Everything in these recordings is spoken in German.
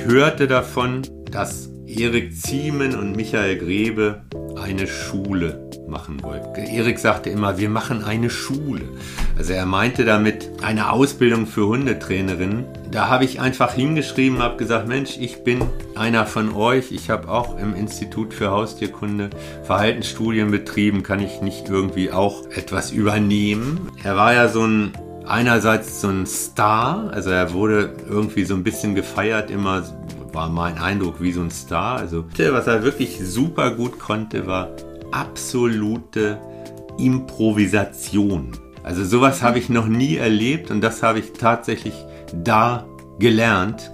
Ich hörte davon, dass Erik Ziemen und Michael Grebe eine Schule machen wollten. Erik sagte immer, wir machen eine Schule. Also er meinte damit eine Ausbildung für Hundetrainerinnen. Da habe ich einfach hingeschrieben, habe gesagt, Mensch, ich bin einer von euch. Ich habe auch im Institut für Haustierkunde Verhaltensstudien betrieben. Kann ich nicht irgendwie auch etwas übernehmen? Er war ja so ein einerseits so ein Star, also er wurde irgendwie so ein bisschen gefeiert, immer war mein Eindruck wie so ein Star. Also was er wirklich super gut konnte, war absolute Improvisation. Also sowas habe ich noch nie erlebt und das habe ich tatsächlich da gelernt.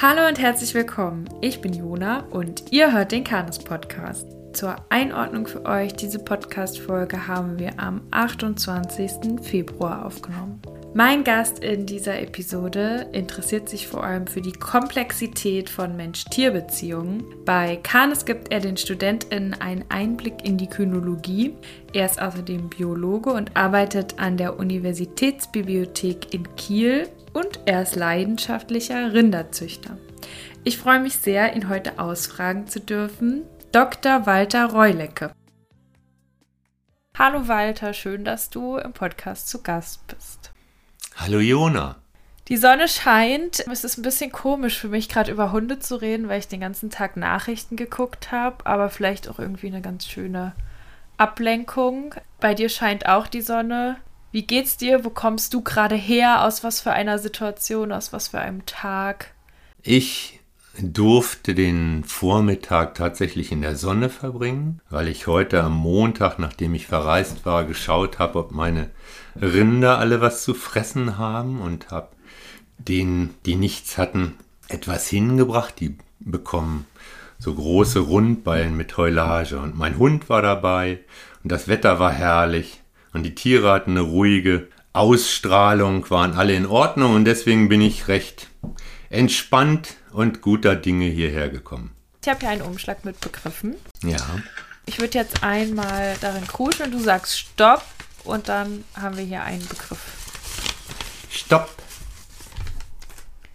Hallo und herzlich willkommen. Ich bin Jona und ihr hört den Kanes Podcast. Zur Einordnung für euch, diese Podcast-Folge haben wir am 28. Februar aufgenommen. Mein Gast in dieser Episode interessiert sich vor allem für die Komplexität von Mensch-Tier-Beziehungen. Bei Canis gibt er den StudentInnen einen Einblick in die Kynologie. Er ist außerdem Biologe und arbeitet an der Universitätsbibliothek in Kiel und er ist leidenschaftlicher Rinderzüchter. Ich freue mich sehr, ihn heute ausfragen zu dürfen. Dr. Walter Reulecke. Hallo Walter, schön, dass du im Podcast zu Gast bist. Hallo Jona. Die Sonne scheint. Es ist ein bisschen komisch für mich, gerade über Hunde zu reden, weil ich den ganzen Tag Nachrichten geguckt habe, aber vielleicht auch irgendwie eine ganz schöne Ablenkung. Bei dir scheint auch die Sonne. Wie geht's dir? Wo kommst du gerade her? Aus was für einer Situation? Aus was für einem Tag? Ich durfte den Vormittag tatsächlich in der Sonne verbringen, weil ich heute am Montag, nachdem ich verreist war, geschaut habe, ob meine Rinder alle was zu fressen haben und habe denen, die nichts hatten, etwas hingebracht. Die bekommen so große Rundballen mit Heulage und mein Hund war dabei und das Wetter war herrlich und die Tiere hatten eine ruhige Ausstrahlung, waren alle in Ordnung und deswegen bin ich recht entspannt und guter Dinge hierher gekommen. Ich habe hier einen Umschlag mit Begriffen. Ja. Ich würde jetzt einmal darin kruschen und du sagst Stopp und dann haben wir hier einen Begriff. Stopp.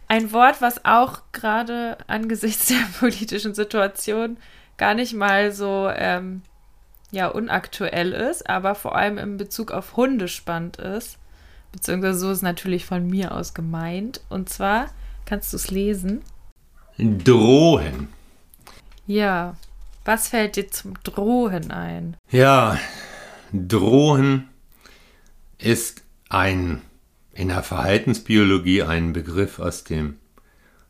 Ein Wort, was auch gerade angesichts der politischen Situation gar nicht mal so ähm, ja, unaktuell ist, aber vor allem in Bezug auf Hunde spannend ist. Beziehungsweise so ist natürlich von mir aus gemeint. Und zwar Kannst du es lesen? Drohen. Ja. Was fällt dir zum Drohen ein? Ja, Drohen ist ein in der Verhaltensbiologie ein Begriff aus dem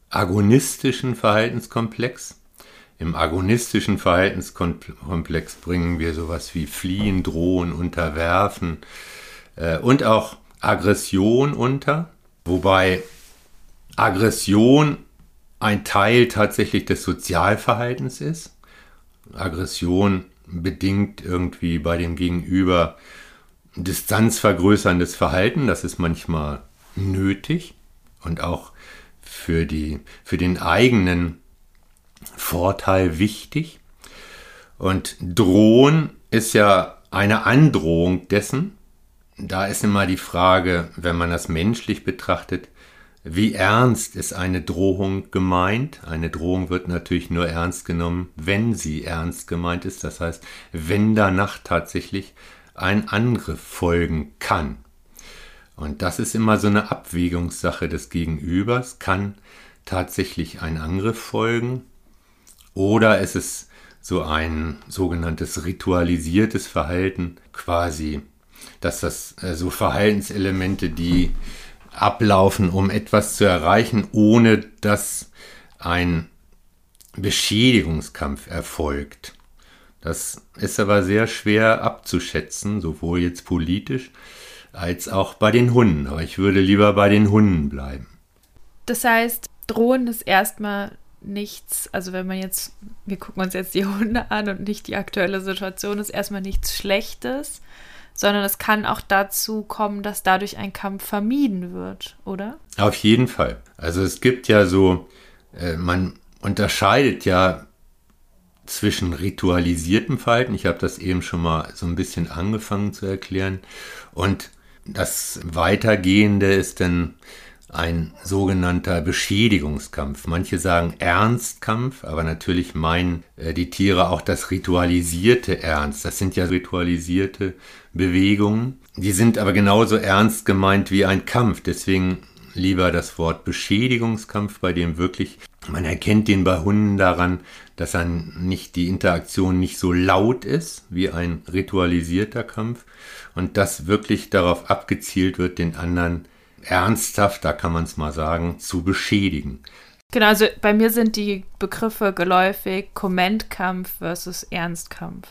agonistischen Verhaltenskomplex. Im agonistischen Verhaltenskomplex bringen wir sowas wie Fliehen, Drohen, Unterwerfen äh, und auch Aggression unter, wobei Aggression ein Teil tatsächlich des Sozialverhaltens ist. Aggression bedingt irgendwie bei dem Gegenüber distanzvergrößerndes Verhalten. Das ist manchmal nötig und auch für, die, für den eigenen Vorteil wichtig. Und drohen ist ja eine Androhung dessen. Da ist immer die Frage, wenn man das menschlich betrachtet, wie ernst ist eine Drohung gemeint? Eine Drohung wird natürlich nur ernst genommen, wenn sie ernst gemeint ist. Das heißt, wenn danach tatsächlich ein Angriff folgen kann. Und das ist immer so eine Abwägungssache des Gegenübers. Kann tatsächlich ein Angriff folgen? Oder ist es so ein sogenanntes ritualisiertes Verhalten, quasi, dass das äh, so Verhaltenselemente, die ablaufen, um etwas zu erreichen, ohne dass ein Beschädigungskampf erfolgt. Das ist aber sehr schwer abzuschätzen, sowohl jetzt politisch als auch bei den Hunden. Aber ich würde lieber bei den Hunden bleiben. Das heißt, drohen ist erstmal nichts, also wenn man jetzt, wir gucken uns jetzt die Hunde an und nicht die aktuelle Situation, ist erstmal nichts Schlechtes, sondern es kann auch dazu kommen, dass dadurch ein Kampf vermieden wird, oder? Auf jeden Fall. Also es gibt ja so, äh, man unterscheidet ja zwischen ritualisiertem Verhalten, ich habe das eben schon mal so ein bisschen angefangen zu erklären, und das Weitergehende ist dann ein sogenannter Beschädigungskampf. Manche sagen Ernstkampf, aber natürlich meinen äh, die Tiere auch das ritualisierte Ernst. Das sind ja ritualisierte Bewegungen. Die sind aber genauso ernst gemeint wie ein Kampf. Deswegen lieber das Wort Beschädigungskampf, bei dem wirklich, man erkennt den bei Hunden daran, dass dann nicht die Interaktion nicht so laut ist wie ein ritualisierter Kampf und dass wirklich darauf abgezielt wird, den anderen ernsthaft, da kann man es mal sagen, zu beschädigen. Genau, also bei mir sind die Begriffe geläufig Kommentkampf versus Ernstkampf.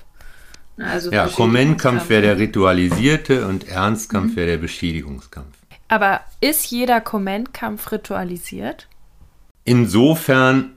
Also ja, Kommentkampf wäre der ritualisierte und Ernstkampf mhm. wäre der Beschädigungskampf. Aber ist jeder Kommentkampf ritualisiert? Insofern,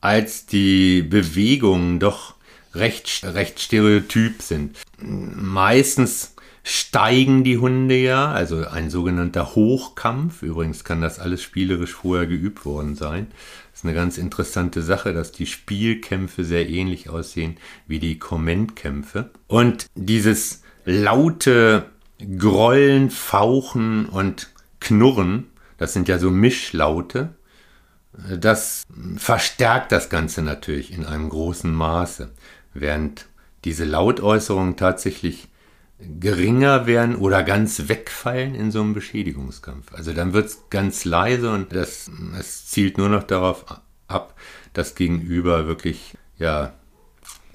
als die Bewegungen doch recht, recht stereotyp sind. Meistens steigen die Hunde ja, also ein sogenannter Hochkampf. Übrigens kann das alles spielerisch vorher geübt worden sein. Das ist eine ganz interessante Sache, dass die Spielkämpfe sehr ähnlich aussehen wie die Kommentkämpfe. Und dieses laute Grollen, Fauchen und Knurren, das sind ja so Mischlaute, das verstärkt das Ganze natürlich in einem großen Maße, während diese Lautäußerungen tatsächlich geringer werden oder ganz wegfallen in so einem Beschädigungskampf. Also dann wird es ganz leise und das, es zielt nur noch darauf ab, das Gegenüber wirklich, ja.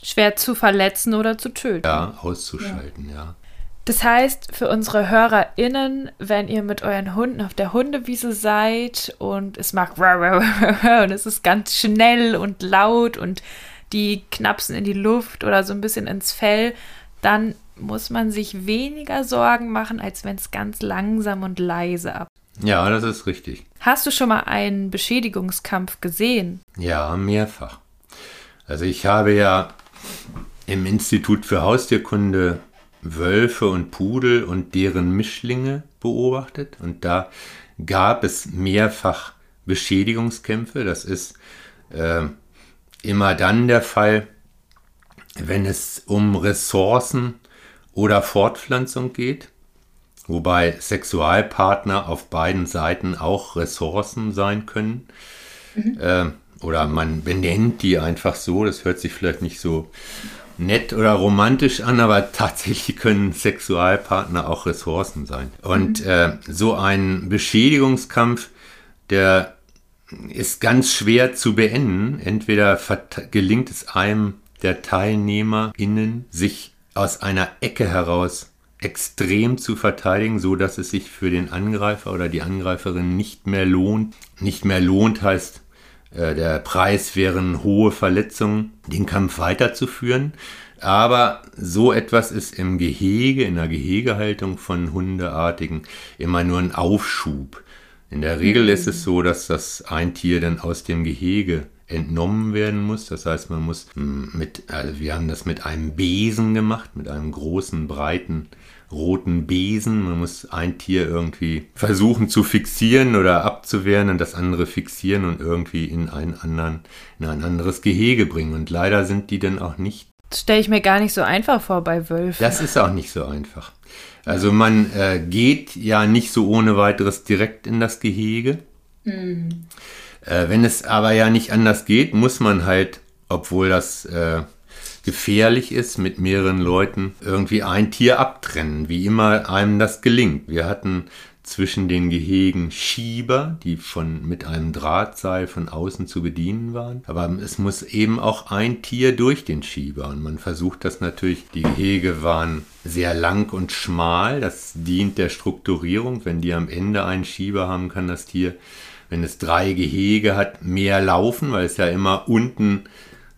Schwer zu verletzen oder zu töten. Ja, auszuschalten, ja. ja. Das heißt, für unsere HörerInnen, wenn ihr mit euren Hunden auf der Hundewiese seid und es macht und es ist ganz schnell und laut und die knapsen in die Luft oder so ein bisschen ins Fell, dann muss man sich weniger Sorgen machen, als wenn es ganz langsam und leise ab. Ja, das ist richtig. Hast du schon mal einen Beschädigungskampf gesehen? Ja, mehrfach. Also ich habe ja im Institut für Haustierkunde Wölfe und Pudel und deren Mischlinge beobachtet und da gab es mehrfach Beschädigungskämpfe. Das ist äh, immer dann der Fall, wenn es um Ressourcen oder Fortpflanzung geht, wobei Sexualpartner auf beiden Seiten auch Ressourcen sein können. Mhm. Äh, oder man benennt die einfach so, das hört sich vielleicht nicht so nett oder romantisch an, aber tatsächlich können Sexualpartner auch Ressourcen sein. Und mhm. äh, so ein Beschädigungskampf, der ist ganz schwer zu beenden. Entweder gelingt es einem der TeilnehmerInnen, sich aus einer Ecke heraus extrem zu verteidigen, so dass es sich für den Angreifer oder die Angreiferin nicht mehr lohnt. Nicht mehr lohnt heißt, äh, der Preis wären hohe Verletzungen, den Kampf weiterzuführen. Aber so etwas ist im Gehege, in der Gehegehaltung von Hundeartigen immer nur ein Aufschub. In der Regel ist es so, dass das ein Tier dann aus dem Gehege entnommen werden muss. Das heißt, man muss hm, mit, also wir haben das mit einem Besen gemacht, mit einem großen, breiten, roten Besen. Man muss ein Tier irgendwie versuchen zu fixieren oder abzuwehren und das andere fixieren und irgendwie in einen anderen, in ein anderes Gehege bringen. Und leider sind die dann auch nicht. Das stelle ich mir gar nicht so einfach vor bei Wölfen. Das ist auch nicht so einfach. Also man äh, geht ja nicht so ohne weiteres direkt in das Gehege. Mhm. Äh, wenn es aber ja nicht anders geht, muss man halt, obwohl das äh, gefährlich ist, mit mehreren Leuten irgendwie ein Tier abtrennen, wie immer einem das gelingt. Wir hatten zwischen den Gehegen Schieber, die von, mit einem Drahtseil von außen zu bedienen waren. Aber es muss eben auch ein Tier durch den Schieber. Und man versucht das natürlich, die Gehege waren sehr lang und schmal. Das dient der Strukturierung. Wenn die am Ende einen Schieber haben, kann das Tier wenn es drei Gehege hat, mehr laufen, weil es ja immer unten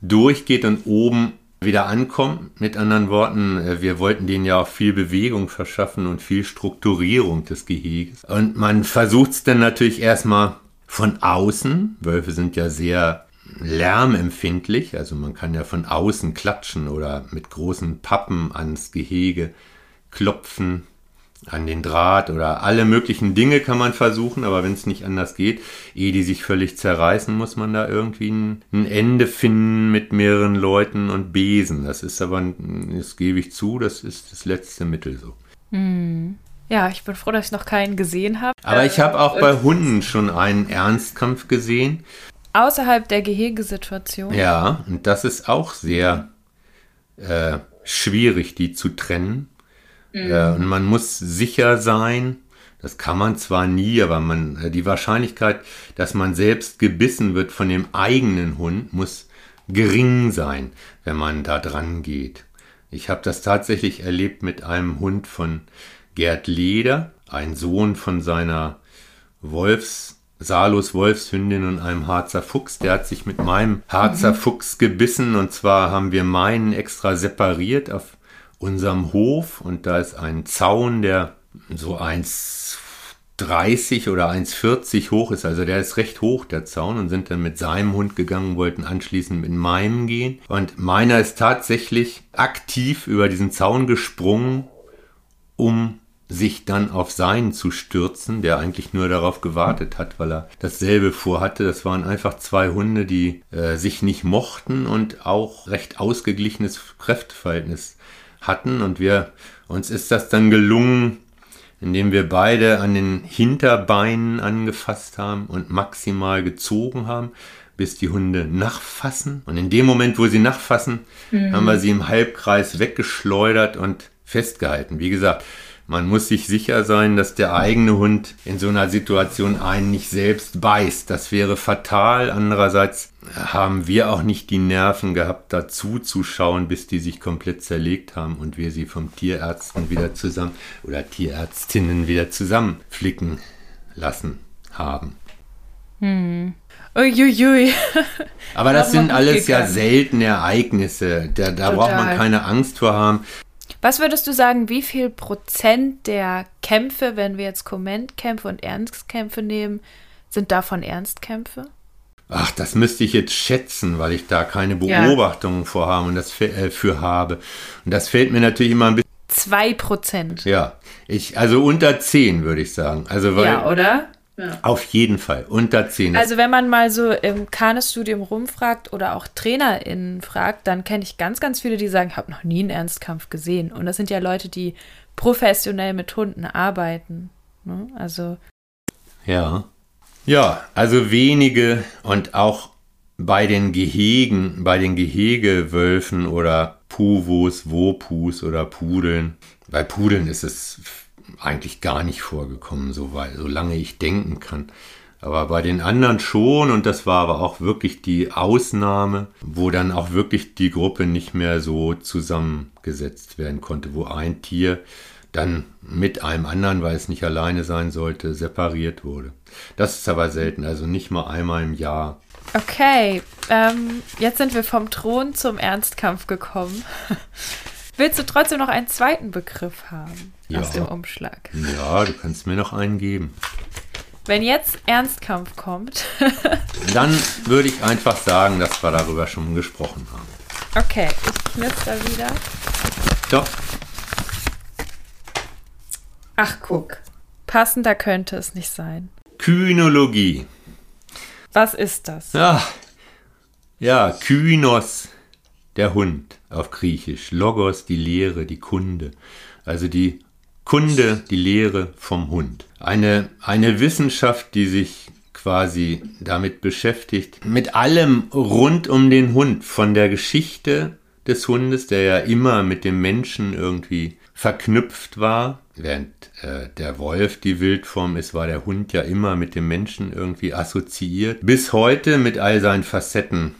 durchgeht und oben wieder ankommt. Mit anderen Worten, äh, wir wollten denen ja auch viel Bewegung verschaffen und viel Strukturierung des Geheges. Und man versucht es dann natürlich erstmal von außen. Wölfe sind ja sehr lärmempfindlich, also man kann ja von außen klatschen oder mit großen Pappen ans Gehege klopfen an den Draht oder alle möglichen Dinge kann man versuchen, aber wenn es nicht anders geht, ehe die sich völlig zerreißen, muss man da irgendwie ein, ein, Ende finden mit mehreren Leuten und Besen. Das ist aber, das gebe ich zu, das ist das letzte Mittel so. Hm. Ja, ich bin froh, dass ich noch keinen gesehen habe. Aber ich habe auch bei Hunden schon einen Ernstkampf gesehen. Außerhalb der Gehegesituation. Ja, und das ist auch sehr äh, schwierig, die zu trennen. Mhm. Äh, und man muss sicher sein, das kann man zwar nie, aber man, äh, die Wahrscheinlichkeit, dass man selbst gebissen wird von dem eigenen Hund, muss gering sein, wenn man da dran geht. Ich habe das tatsächlich erlebt mit einem Hund von Gerd Leder, ein Sohn von seiner Wolfs, Salus Wolfshündin und einem Harzer Fuchs. Der hat sich mit meinem Harzer mhm. Fuchs gebissen und zwar haben wir meinen extra separiert auf unserem Hof und da ist ein Zaun, der so 1,30 oder 1,40 hoch ist. Also der ist recht hoch, der Zaun, und sind dann mit seinem Hund gegangen, wollten anschließend mit meinem gehen. Und meiner ist tatsächlich aktiv über diesen Zaun gesprungen, um sich dann auf seinen zu stürzen, der eigentlich nur darauf gewartet hat, weil er dasselbe vorhatte. Das waren einfach zwei Hunde, die äh, sich nicht mochten und auch recht ausgeglichenes Kräfteverhältnis hatten. Und wir, uns ist das dann gelungen, indem wir beide an den Hinterbeinen angefasst haben und maximal gezogen haben, bis die Hunde nachfassen. Und in dem Moment, wo sie nachfassen, mhm. haben wir sie im Halbkreis weggeschleudert und festgehalten. Wie gesagt, man muss sich sicher sein, dass der eigene Hund in so einer Situation einen nicht selbst beißt. Das wäre fatal. Andererseits haben wir auch nicht die Nerven gehabt, dazu zu schauen, bis die sich komplett zerlegt haben und wir sie vom Tierärzten wieder zusammen oder Tierärztinnen wieder zusammenflicken lassen haben. Hm. Uiuiui. Aber das sind alles gegangen. ja seltene Ereignisse. Da, da braucht man keine Angst vor haben. Was würdest du sagen, wie viel Prozent der Kämpfe, wenn wir jetzt Kommentkämpfe und Ernstkämpfe nehmen, sind davon Ernstkämpfe? Ach, das müsste ich jetzt schätzen, weil ich da keine Beobachtungen ja. vorhabe und das äh, für habe. Und das fällt mir natürlich immer ein bisschen. Zwei Prozent. Ja, ich, also unter zehn würde ich sagen. Also weil, ja, oder? Ja. Auf jeden Fall, unter 10. Also wenn man mal so im Kanes-Studium rumfragt oder auch TrainerInnen fragt, dann kenne ich ganz, ganz viele, die sagen, ich habe noch nie einen Ernstkampf gesehen. Und das sind ja Leute, die professionell mit Hunden arbeiten. Ne? Also. Ja. Ja, also wenige und auch bei den Gehegen, bei den Gehegewölfen oder Puwos, Wopus oder Pudeln. Bei Pudeln ist es eigentlich gar nicht vorgekommen, so weil, solange ich denken kann. Aber bei den anderen schon, und das war aber auch wirklich die Ausnahme, wo dann auch wirklich die Gruppe nicht mehr so zusammengesetzt werden konnte, wo ein Tier dann mit einem anderen, weil es nicht alleine sein sollte, separiert wurde. Das ist aber selten, also nicht mal einmal im Jahr. Okay, ähm, jetzt sind wir vom Thron zum Ernstkampf gekommen. Willst du trotzdem noch einen zweiten Begriff haben ja. aus dem Umschlag? Ja, du kannst mir noch einen geben. Wenn jetzt Ernstkampf kommt. dann würde ich einfach sagen, dass wir darüber schon gesprochen haben. Okay, ich knister wieder. Doch. Ach, guck. Passender könnte es nicht sein. Kynologie. Was ist das? Ja, ja Kynos der Hund auf Griechisch. Logos, die Lehre, die Kunde. Also die Kunde, die Lehre vom Hund. Eine, eine Wissenschaft, die sich quasi damit beschäftigt, mit allem rund um den Hund, von der Geschichte des Hundes, der ja immer mit dem Menschen irgendwie verknüpft war. Während äh, der Wolf die Wildform ist, war der Hund ja immer mit dem Menschen irgendwie assoziiert. Bis heute mit all seinen Facetten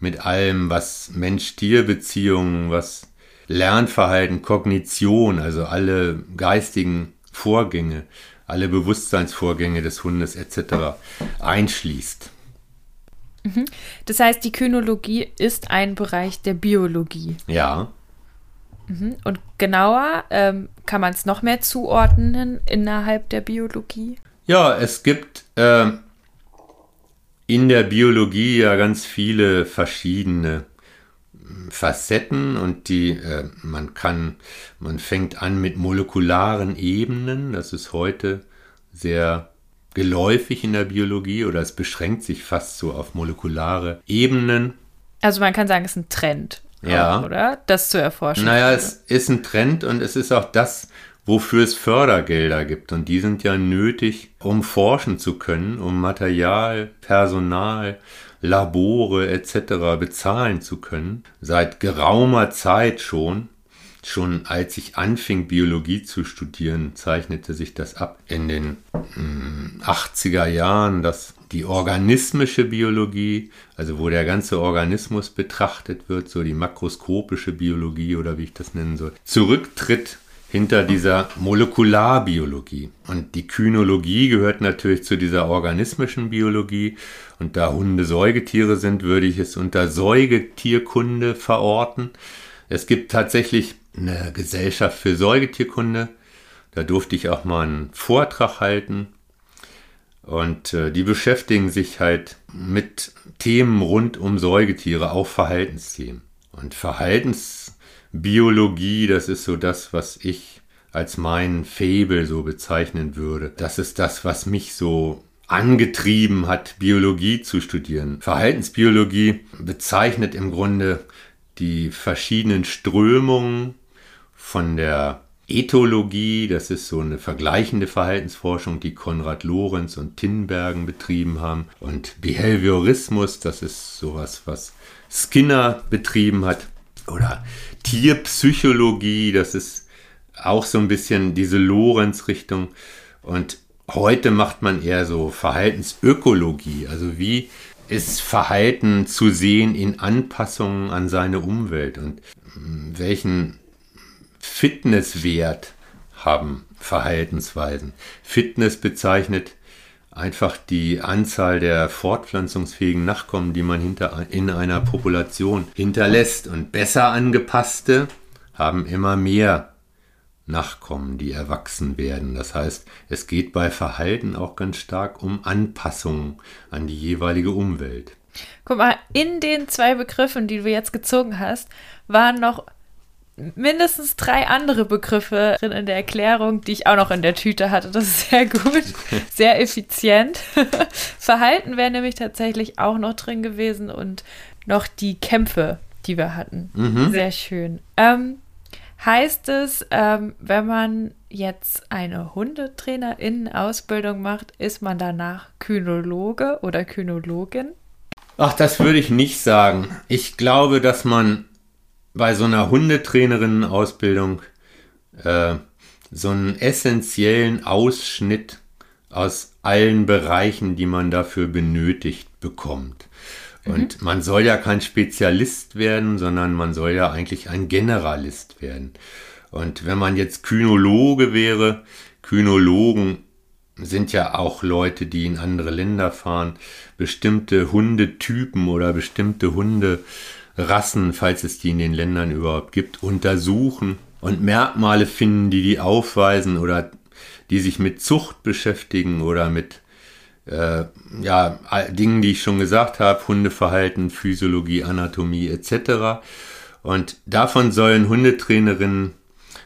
mit allem, was Mensch-Tier-Beziehungen, was Lernverhalten, Kognition, also alle geistigen Vorgänge, alle Bewusstseinsvorgänge des Hundes etc. einschließt. Mhm. Das heißt, die Kynologie ist ein Bereich der Biologie. Ja. Mhm. Und genauer ähm, kann man es noch mehr zuordnen innerhalb der Biologie? Ja, es gibt äh, in der Biologie ja ganz viele verschiedene Facetten und die äh, man kann man fängt an mit molekularen Ebenen, das ist heute sehr geläufig in der Biologie oder es beschränkt sich fast so auf molekulare Ebenen. Also man kann sagen, es ist ein Trend, ja, auch, oder? Das zu erforschen. Naja, es ist ein Trend und es ist auch das, wofür es Fördergelder gibt. Und die sind ja nötig, um forschen zu können, um Material, Personal, Labore etc. bezahlen zu können. Seit geraumer Zeit schon. Schon als ich anfing, Biologie zu studieren, zeichnete sich das ab in den mh, 80er Jahren, dass die organismische Biologie, also wo der ganze Organismus betrachtet wird, so die makroskopische Biologie oder wie ich das nennen soll, zurücktritt hinter dieser Molekularbiologie. Und die Kynologie gehört natürlich zu dieser organismischen Biologie. Und da Hunde Säugetiere sind, würde ich es unter Säugetierkunde verorten. Es gibt tatsächlich eine Gesellschaft für Säugetierkunde. Da durfte ich auch mal einen Vortrag halten. Und äh, die beschäftigen sich halt mit Themen rund um Säugetiere, auch Verhaltensthemen. Und Verhaltens Biologie, das ist so das, was ich als mein Fabel so bezeichnen würde. Das ist das, was mich so angetrieben hat, Biologie zu studieren. Verhaltensbiologie bezeichnet im Grunde die verschiedenen Strömungen von der Ethologie, das ist so eine vergleichende Verhaltensforschung, die Konrad Lorenz und Tinbergen betrieben haben. Und Behaviorismus, das ist sowas, was Skinner betrieben hat. Oder Tierpsychologie, das ist auch so ein bisschen diese Lorenz-Richtung. Und heute macht man eher so Verhaltensökologie, also wie ist Verhalten zu sehen in Anpassungen an seine Umwelt und hm, welchen Fitnesswert haben Verhaltensweisen. Fitness bezeichnet einfach die Anzahl der fortpflanzungsfähigen Nachkommen, die man hinter, in einer Population hinterlässt. Und besser angepasste haben immer mehr Nachkommen, die erwachsen werden. Das heißt, es geht bei Verhalten auch ganz stark um Anpassungen an die jeweilige Umwelt. Guck mal, in den zwei Begriffen, die du jetzt gezogen hast, waren noch mindestens drei andere Begriffe drin in der Erklärung, die ich auch noch in der Tüte hatte. Das ist sehr gut, sehr effizient. Verhalten wäre nämlich tatsächlich auch noch drin gewesen und noch die Kämpfe, die wir hatten. Mhm. Sehr schön. Ähm, heißt es, ähm, wenn man jetzt eine Hundetrainerin-Ausbildung macht, ist man danach Kynologe oder Kynologin? Ach, das würde ich nicht sagen. Ich glaube, dass man bei so einer Hundetrainerinnen-Ausbildung äh, so einen essentiellen Ausschnitt aus allen Bereichen, die man dafür benötigt, bekommt. Mhm. Und man soll ja kein Spezialist werden, sondern man soll ja eigentlich ein Generalist werden. Und wenn man jetzt Kynologe wäre, Kynologen sind ja auch Leute, die in andere Länder fahren, bestimmte Hundetypen oder bestimmte Hunde Rassen, falls es die in den Ländern überhaupt gibt, untersuchen und Merkmale finden, die die aufweisen oder die sich mit Zucht beschäftigen oder mit äh, ja, Dingen, die ich schon gesagt habe, Hundeverhalten, Physiologie, Anatomie etc. Und davon sollen Hundetrainerinnen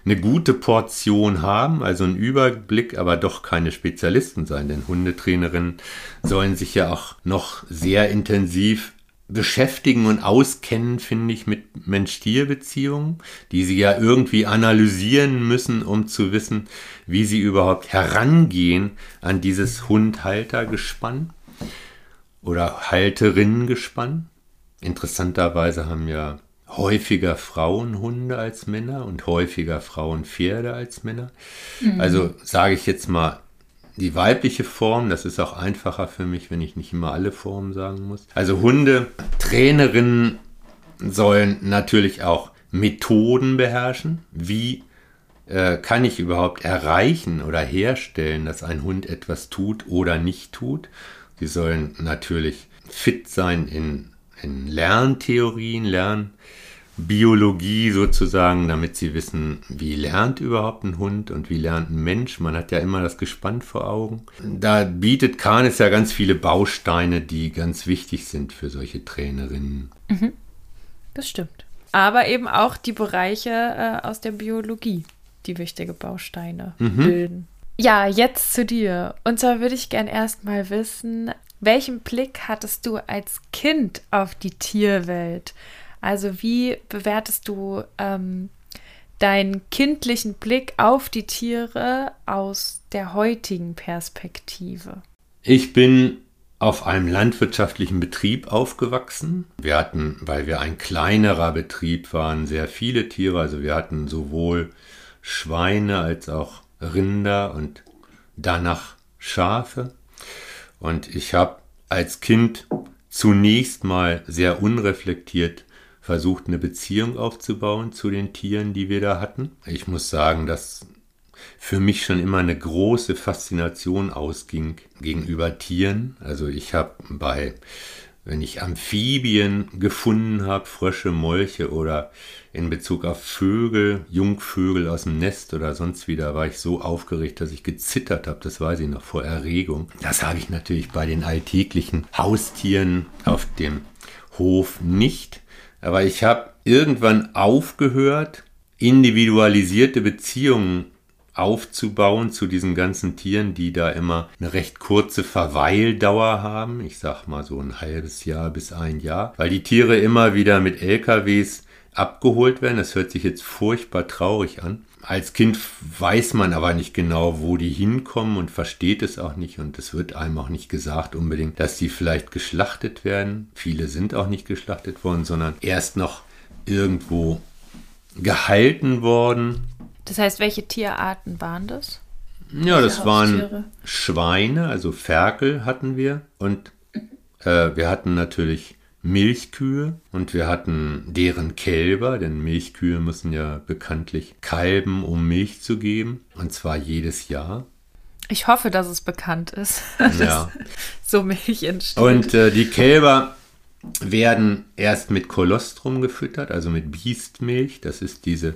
eine gute Portion haben, also einen Überblick, aber doch keine Spezialisten sein, denn Hundetrainerinnen sollen sich ja auch noch sehr intensiv beschäftigen und auskennen, finde ich, mit Mensch-Tier-Beziehungen, die sie ja irgendwie analysieren müssen, um zu wissen, wie sie überhaupt herangehen an dieses Hund-Halter-Gespann oder Halterinnen-Gespann. Interessanterweise haben ja häufiger Frauen Hunde als Männer und häufiger Frauen Pferde als Männer. Mhm. Also sage ich jetzt mal die weibliche Form, das ist auch einfacher für mich, wenn ich nicht immer alle Formen sagen muss. Also Hunde, Trainerinnen sollen natürlich auch Methoden beherrschen. Wie äh, kann ich überhaupt erreichen oder herstellen, dass ein Hund etwas tut oder nicht tut? Sie sollen natürlich fit sein in, in Lerntheorien, Lern Biologie sozusagen, damit sie wissen, wie lernt überhaupt ein Hund und wie lernt ein Mensch. Man hat ja immer das Gespann vor Augen. Da bietet Kahnes ja ganz viele Bausteine, die ganz wichtig sind für solche Trainerinnen. Mhm. Das stimmt. Aber eben auch die Bereiche äh, aus der Biologie, die wichtige Bausteine mhm. bilden. Ja, jetzt zu dir. Und zwar würde ich gern erstmal wissen, welchen Blick hattest du als Kind auf die Tierwelt? Also wie bewertest du ähm, deinen kindlichen Blick auf die Tiere aus der heutigen Perspektive? Ich bin auf einem landwirtschaftlichen Betrieb aufgewachsen. Wir hatten, weil wir ein kleinerer Betrieb waren, sehr viele Tiere. Also wir hatten sowohl Schweine als auch Rinder und danach Schafe. Und ich habe als Kind zunächst mal sehr unreflektiert versucht, eine Beziehung aufzubauen zu den Tieren, die wir da hatten. Ich muss sagen, dass für mich schon immer eine große Faszination ausging gegenüber Tieren. Also ich habe bei, wenn ich Amphibien gefunden habe, Frösche, Molche oder in Bezug auf Vögel, Jungvögel aus dem Nest oder sonst wieder, war ich so aufgeregt, dass ich gezittert habe. Das weiß ich noch vor Erregung. Das habe ich natürlich bei den alltäglichen Haustieren auf dem Hof nicht. Aber ich habe irgendwann aufgehört, individualisierte Beziehungen aufzubauen zu diesen ganzen Tieren, die da immer eine recht kurze Verweildauer haben. Ich sag mal so ein halbes Jahr bis ein Jahr, weil die Tiere immer wieder mit LKWs abgeholt werden. Das hört sich jetzt furchtbar traurig an. Als Kind weiß man aber nicht genau, wo die hinkommen und versteht es auch nicht. Und es wird einem auch nicht gesagt unbedingt, dass die vielleicht geschlachtet werden. Viele sind auch nicht geschlachtet worden, sondern erst noch irgendwo gehalten worden. Das heißt, welche Tierarten waren das? Ja, das waren Schweine, also Ferkel hatten wir. Und äh, wir hatten natürlich Milchkühe und wir hatten deren Kälber, denn Milchkühe müssen ja bekanntlich kalben, um Milch zu geben, und zwar jedes Jahr. Ich hoffe, dass es bekannt ist, dass ja. so Milch entsteht. Und äh, die Kälber werden erst mit Kolostrum gefüttert, also mit Biestmilch. Das ist diese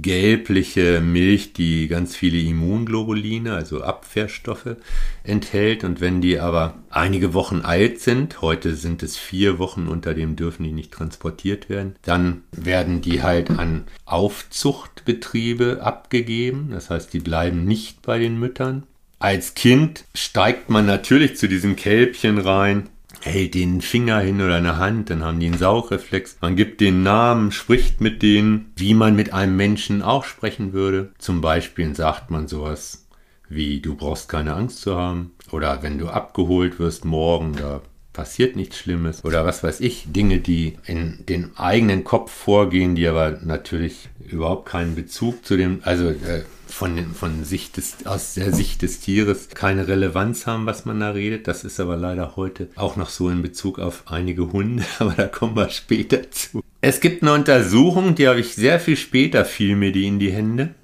gelbliche Milch, die ganz viele Immunglobuline, also Abwehrstoffe enthält. Und wenn die aber einige Wochen alt sind, heute sind es vier Wochen, unter dem dürfen die nicht transportiert werden, dann werden die halt an Aufzuchtbetriebe abgegeben. Das heißt, die bleiben nicht bei den Müttern. Als Kind steigt man natürlich zu diesem Kälbchen rein hält den Finger hin oder eine Hand, dann haben die einen Saugreflex. Man gibt den Namen, spricht mit denen, wie man mit einem Menschen auch sprechen würde. Zum Beispiel sagt man sowas wie, du brauchst keine Angst zu haben. Oder wenn du abgeholt wirst morgen, da passiert nichts Schlimmes. Oder was weiß ich, Dinge, die in den eigenen Kopf vorgehen, die aber natürlich überhaupt keinen Bezug zu dem, also äh, von, von Sicht des, aus der Sicht des Tieres keine Relevanz haben, was man da redet. Das ist aber leider heute auch noch so in Bezug auf einige Hunde, aber da kommen wir später zu. Es gibt eine Untersuchung, die habe ich sehr viel später, fiel mir die in die Hände,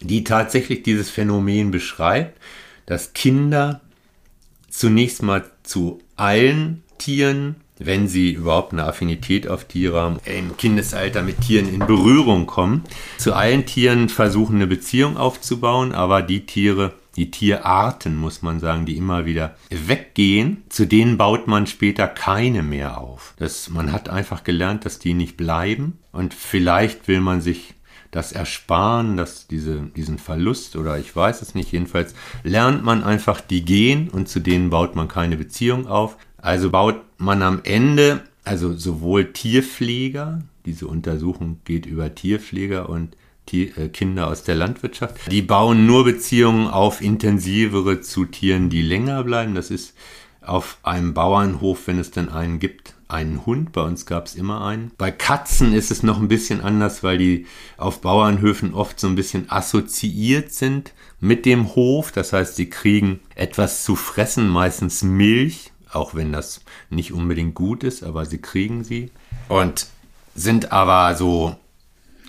die tatsächlich dieses Phänomen beschreibt, dass Kinder zunächst mal zu allen Tieren wenn sie überhaupt eine Affinität auf Tiere haben, im Kindesalter mit Tieren in Berührung kommen. Zu allen Tieren versuchen eine Beziehung aufzubauen, aber die Tiere, die Tierarten, muss man sagen, die immer wieder weggehen, zu denen baut man später keine mehr auf. Das, man hat einfach gelernt, dass die nicht bleiben und vielleicht will man sich das Ersparen, dass diese, diesen Verlust oder ich weiß es nicht, jedenfalls lernt man einfach die gehen und zu denen baut man keine Beziehung auf. Also baut man am Ende, also sowohl Tierpfleger, diese Untersuchung geht über Tierpfleger und Tier, äh, Kinder aus der Landwirtschaft, die bauen nur Beziehungen auf intensivere zu Tieren, die länger bleiben. Das ist auf einem Bauernhof, wenn es denn einen gibt, einen Hund. Bei uns gab es immer einen. Bei Katzen ist es noch ein bisschen anders, weil die auf Bauernhöfen oft so ein bisschen assoziiert sind mit dem Hof. Das heißt, sie kriegen etwas zu fressen, meistens Milch auch wenn das nicht unbedingt gut ist, aber sie kriegen sie und sind aber so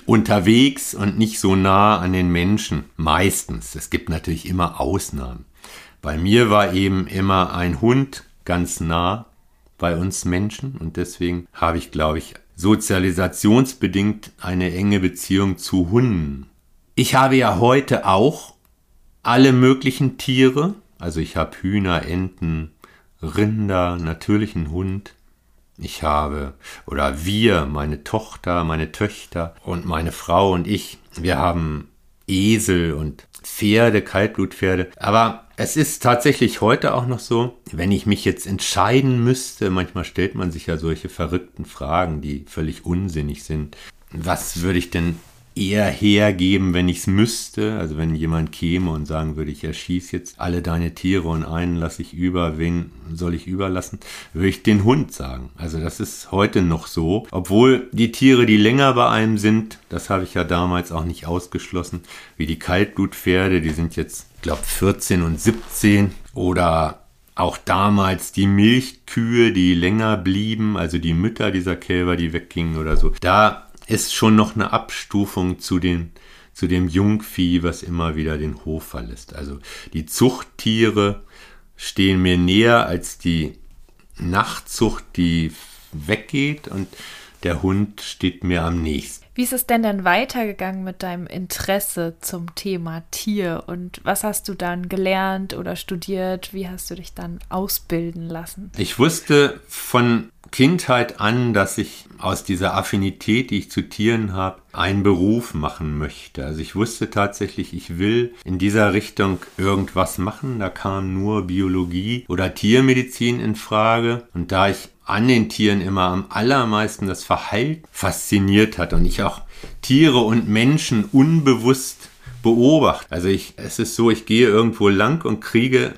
unterwegs und nicht so nah an den Menschen. Meistens. Es gibt natürlich immer Ausnahmen. Bei mir war eben immer ein Hund ganz nah bei uns Menschen und deswegen habe ich, glaube ich, sozialisationsbedingt eine enge Beziehung zu Hunden. Ich habe ja heute auch alle möglichen Tiere, also ich habe Hühner, Enten, Rinder, natürlichen Hund. Ich habe, oder wir, meine Tochter, meine Töchter und meine Frau und ich, wir haben Esel und Pferde, Kaltblutpferde. Aber es ist tatsächlich heute auch noch so, wenn ich mich jetzt entscheiden müsste, manchmal stellt man sich ja solche verrückten Fragen, die völlig unsinnig sind. Was würde ich denn eher hergeben, wenn ich es müsste. Also wenn jemand käme und sagen würde, ich erschieße jetzt alle deine Tiere und einen lasse ich über, wen soll ich überlassen, würde ich den Hund sagen. Also das ist heute noch so. Obwohl die Tiere, die länger bei einem sind, das habe ich ja damals auch nicht ausgeschlossen, wie die Kaltblutpferde, die sind jetzt, glaube 14 und 17 oder auch damals die Milchkühe, die länger blieben, also die Mütter dieser Kälber, die weggingen oder so. Da ist schon noch eine Abstufung zu den zu dem Jungvieh, was immer wieder den Hof verlässt. Also die Zuchttiere stehen mir näher als die Nachtzucht, die weggeht und der Hund steht mir am nächsten. Wie ist es denn dann weitergegangen mit deinem Interesse zum Thema Tier und was hast du dann gelernt oder studiert? Wie hast du dich dann ausbilden lassen? Ich wusste von Kindheit an, dass ich aus dieser Affinität, die ich zu Tieren habe, einen Beruf machen möchte. Also ich wusste tatsächlich, ich will in dieser Richtung irgendwas machen. Da kam nur Biologie oder Tiermedizin in Frage. Und da ich an den Tieren immer am allermeisten das Verhalten fasziniert hat und ich auch Tiere und Menschen unbewusst beobachte. Also ich, es ist so, ich gehe irgendwo lang und kriege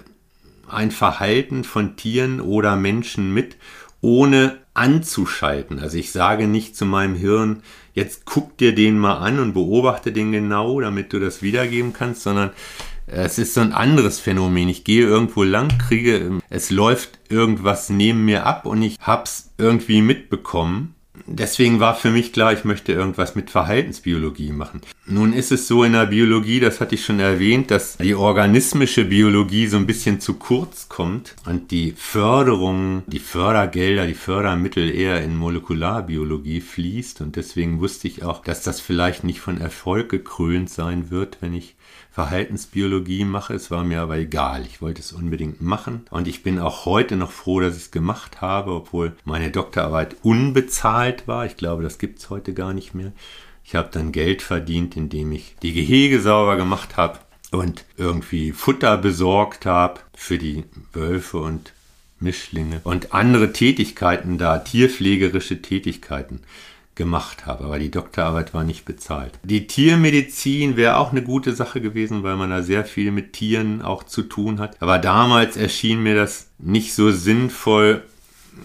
ein Verhalten von Tieren oder Menschen mit ohne anzuschalten. Also ich sage nicht zu meinem Hirn, jetzt guck dir den mal an und beobachte den genau, damit du das wiedergeben kannst, sondern es ist so ein anderes Phänomen. Ich gehe irgendwo lang, kriege, es läuft irgendwas neben mir ab und ich hab's irgendwie mitbekommen deswegen war für mich klar, ich möchte irgendwas mit Verhaltensbiologie machen. Nun ist es so in der Biologie, das hatte ich schon erwähnt, dass die organismische Biologie so ein bisschen zu kurz kommt und die Förderung, die Fördergelder, die Fördermittel eher in Molekularbiologie fließt und deswegen wusste ich auch, dass das vielleicht nicht von Erfolg gekrönt sein wird, wenn ich Verhaltensbiologie mache. Es war mir aber egal. Ich wollte es unbedingt machen. Und ich bin auch heute noch froh, dass ich es gemacht habe, obwohl meine Doktorarbeit unbezahlt war. Ich glaube, das gibt es heute gar nicht mehr. Ich habe dann Geld verdient, indem ich die Gehege sauber gemacht habe und irgendwie Futter besorgt habe für die Wölfe und Mischlinge und andere Tätigkeiten da, tierpflegerische Tätigkeiten gemacht habe. Aber die Doktorarbeit war nicht bezahlt. Die Tiermedizin wäre auch eine gute Sache gewesen, weil man da sehr viel mit Tieren auch zu tun hat. Aber damals erschien mir das nicht so sinnvoll.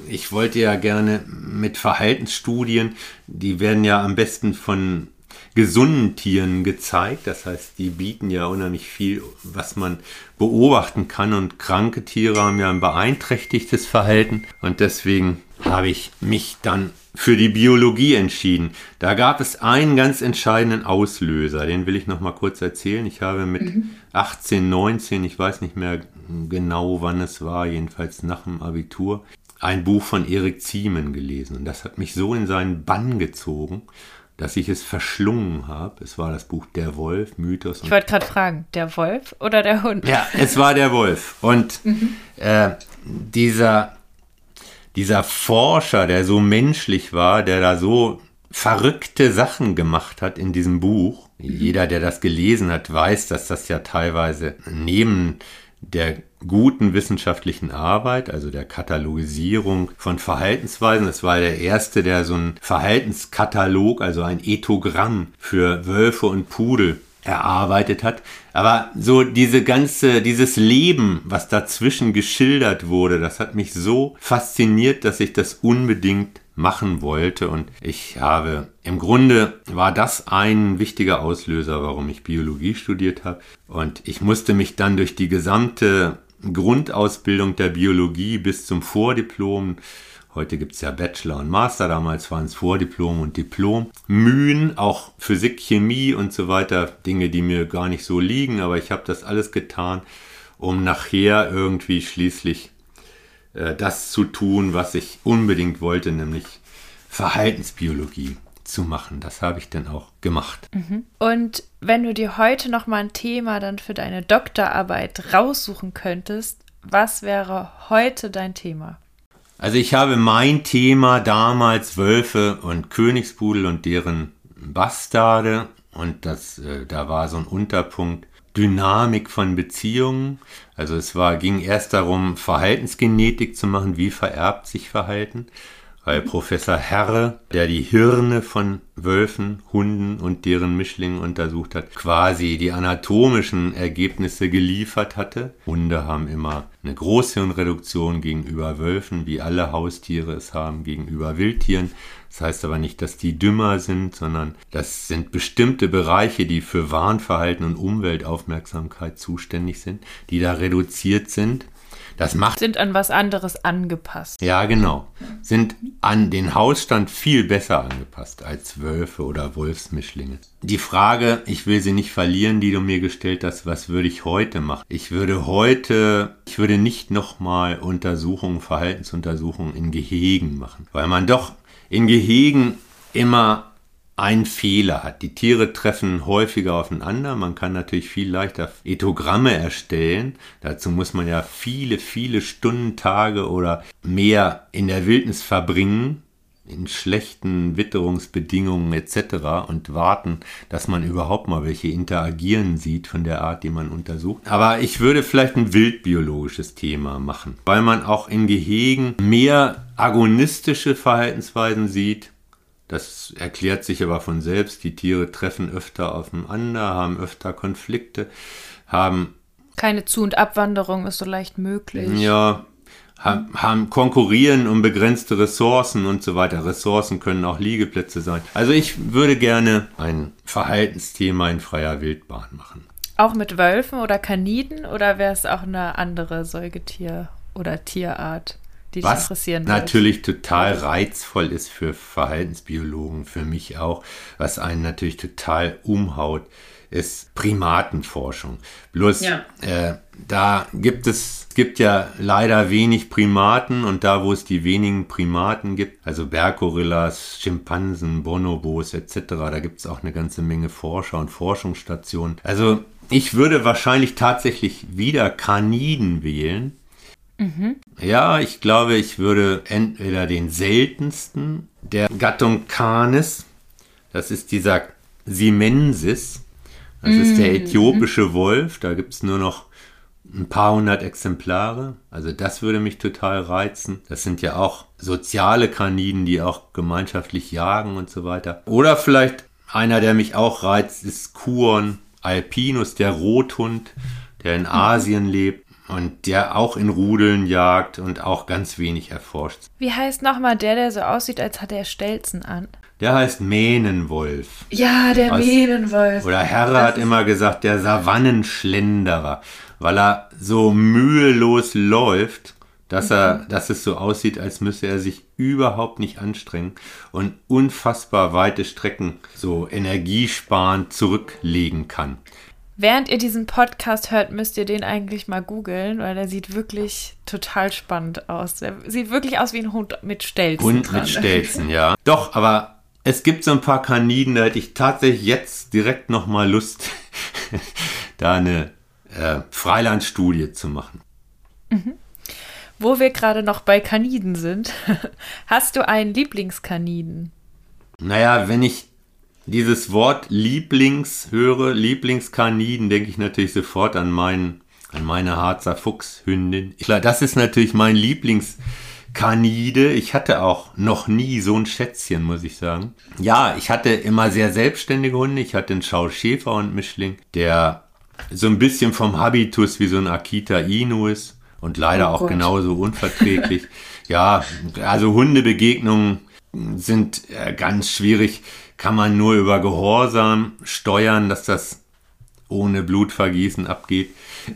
Ich wollte ja gerne mit Verhaltensstudien, die werden ja am besten von gesunden Tieren gezeigt. Das heißt, die bieten ja unheimlich viel, was man beobachten kann. Und kranke Tiere haben ja ein beeinträchtigtes Verhalten. Und deswegen habe ich mich dann für die Biologie entschieden. Da gab es einen ganz entscheidenden Auslöser, den will ich noch mal kurz erzählen. Ich habe mit mhm. 18, 19, ich weiß nicht mehr genau, wann es war, jedenfalls nach dem Abitur, ein Buch von Erik Ziemen gelesen. Und das hat mich so in seinen Bann gezogen, dass ich es verschlungen habe. Es war das Buch Der Wolf, Mythos. Ich wollte gerade fragen, der Wolf oder der Hund? Ja, es war der Wolf. Und mhm. äh, dieser dieser Forscher, der so menschlich war, der da so verrückte Sachen gemacht hat in diesem Buch. Jeder, der das gelesen hat, weiß, dass das ja teilweise neben der guten wissenschaftlichen Arbeit, also der Katalogisierung von Verhaltensweisen. Das war der erste, der so einen Verhaltenskatalog, also ein Ethogramm für Wölfe und Pudel erarbeitet hat. Aber so diese ganze, dieses Leben, was dazwischen geschildert wurde, das hat mich so fasziniert, dass ich das unbedingt machen wollte. Und ich habe, im Grunde war das ein wichtiger Auslöser, warum ich Biologie studiert habe. Und ich musste mich dann durch die gesamte Grundausbildung der Biologie bis zum Vordiplom Heute gibt es ja Bachelor und Master, damals waren es Vordiplom und Diplom. Mühen, auch Physik, Chemie und so weiter, Dinge, die mir gar nicht so liegen, aber ich habe das alles getan, um nachher irgendwie schließlich äh, das zu tun, was ich unbedingt wollte, nämlich Verhaltensbiologie zu machen. Das habe ich dann auch gemacht. Mhm. Und wenn du dir heute noch mal ein Thema dann für deine Doktorarbeit raussuchen könntest, was wäre heute dein Thema? Also ich habe mein Thema damals Wölfe und Königspudel und deren Bastarde und das, äh, da war so ein Unterpunkt Dynamik von Beziehungen. Also es war, ging erst darum, Verhaltensgenetik zu machen, wie vererbt sich Verhalten. Weil Professor Herre, der die Hirne von Wölfen, Hunden und deren Mischlingen untersucht hat, quasi die anatomischen Ergebnisse geliefert hatte. Hunde haben immer eine Großhirnreduktion gegenüber Wölfen, wie alle Haustiere es haben gegenüber Wildtieren. Das heißt aber nicht, dass die dümmer sind, sondern das sind bestimmte Bereiche, die für Warnverhalten und Umweltaufmerksamkeit zuständig sind, die da reduziert sind. Das macht. Sind an was anderes angepasst. Ja, genau. Sind an den Hausstand viel besser angepasst als Wölfe oder Wolfsmischlinge. Die Frage, ich will sie nicht verlieren, die du mir gestellt hast, was würde ich heute machen? Ich würde heute, ich würde nicht nochmal Untersuchungen, Verhaltensuntersuchungen in Gehegen machen, weil man doch in Gehegen immer ein Fehler hat. Die Tiere treffen häufiger aufeinander. Man kann natürlich viel leichter Ethogramme erstellen. Dazu muss man ja viele, viele Stunden, Tage oder mehr in der Wildnis verbringen, in schlechten Witterungsbedingungen etc. und warten, dass man überhaupt mal welche interagieren sieht von der Art, die man untersucht. Aber ich würde vielleicht ein wildbiologisches Thema machen, weil man auch in Gehegen mehr agonistische Verhaltensweisen sieht das erklärt sich aber von selbst. Die Tiere treffen öfter aufeinander, haben öfter Konflikte, haben. Keine Zu- und Abwanderung ist so leicht möglich. Ja, haben, haben konkurrieren um begrenzte Ressourcen und so weiter. Ressourcen können auch Liegeplätze sein. Also ich würde gerne ein Verhaltensthema in freier Wildbahn machen. Auch mit Wölfen oder Kaniden oder wäre es auch eine andere Säugetier- oder Tierart? Die dich Was interessieren natürlich total reizvoll ist für Verhaltensbiologen, für mich auch, was einen natürlich total umhaut, ist Primatenforschung. Bloß ja. äh, da gibt es, gibt ja leider wenig Primaten und da, wo es die wenigen Primaten gibt, also Berggorillas, Schimpansen, Bonobos etc., da gibt es auch eine ganze Menge Forscher und Forschungsstationen. Also ich würde wahrscheinlich tatsächlich wieder Kaniden wählen, Mhm. Ja, ich glaube, ich würde entweder den seltensten der Gattung Canis, das ist dieser Simensis, das mhm. ist der mhm. äthiopische Wolf, da gibt es nur noch ein paar hundert Exemplare. Also das würde mich total reizen. Das sind ja auch soziale Kaniden, die auch gemeinschaftlich jagen und so weiter. Oder vielleicht einer, der mich auch reizt, ist Kuon alpinus, der Rothund, der in mhm. Asien lebt und der auch in Rudeln jagt und auch ganz wenig erforscht. Wie heißt nochmal der, der so aussieht, als hat er Stelzen an? Der heißt Mähnenwolf. Ja, der Aus, Mähnenwolf. Oder Herre hat immer gesagt, der Savannenschlenderer, weil er so mühelos läuft, dass er, mhm. dass es so aussieht, als müsse er sich überhaupt nicht anstrengen und unfassbar weite Strecken so energiesparend zurücklegen kann. Während ihr diesen Podcast hört, müsst ihr den eigentlich mal googeln, weil der sieht wirklich total spannend aus. Der sieht wirklich aus wie ein Hund mit Stelzen. Hund dran. mit Stelzen, ja. Doch, aber es gibt so ein paar Kaniden, da hätte ich tatsächlich jetzt direkt nochmal Lust, da eine äh, Freilandstudie zu machen. Mhm. Wo wir gerade noch bei Kaniden sind, hast du einen Lieblingskaniden? Naja, wenn ich dieses Wort Lieblings höre, Lieblingskaniden, denke ich natürlich sofort an meinen, an meine Harzer Fuchshündin. Klar, das ist natürlich mein Lieblingskanide. Ich hatte auch noch nie so ein Schätzchen, muss ich sagen. Ja, ich hatte immer sehr selbstständige Hunde. Ich hatte einen Schauschäfer und Mischling, der so ein bisschen vom Habitus wie so ein Akita Inu ist und leider oh auch genauso unverträglich. ja, also Hundebegegnungen sind äh, ganz schwierig kann man nur über Gehorsam steuern, dass das ohne Blutvergießen abgeht.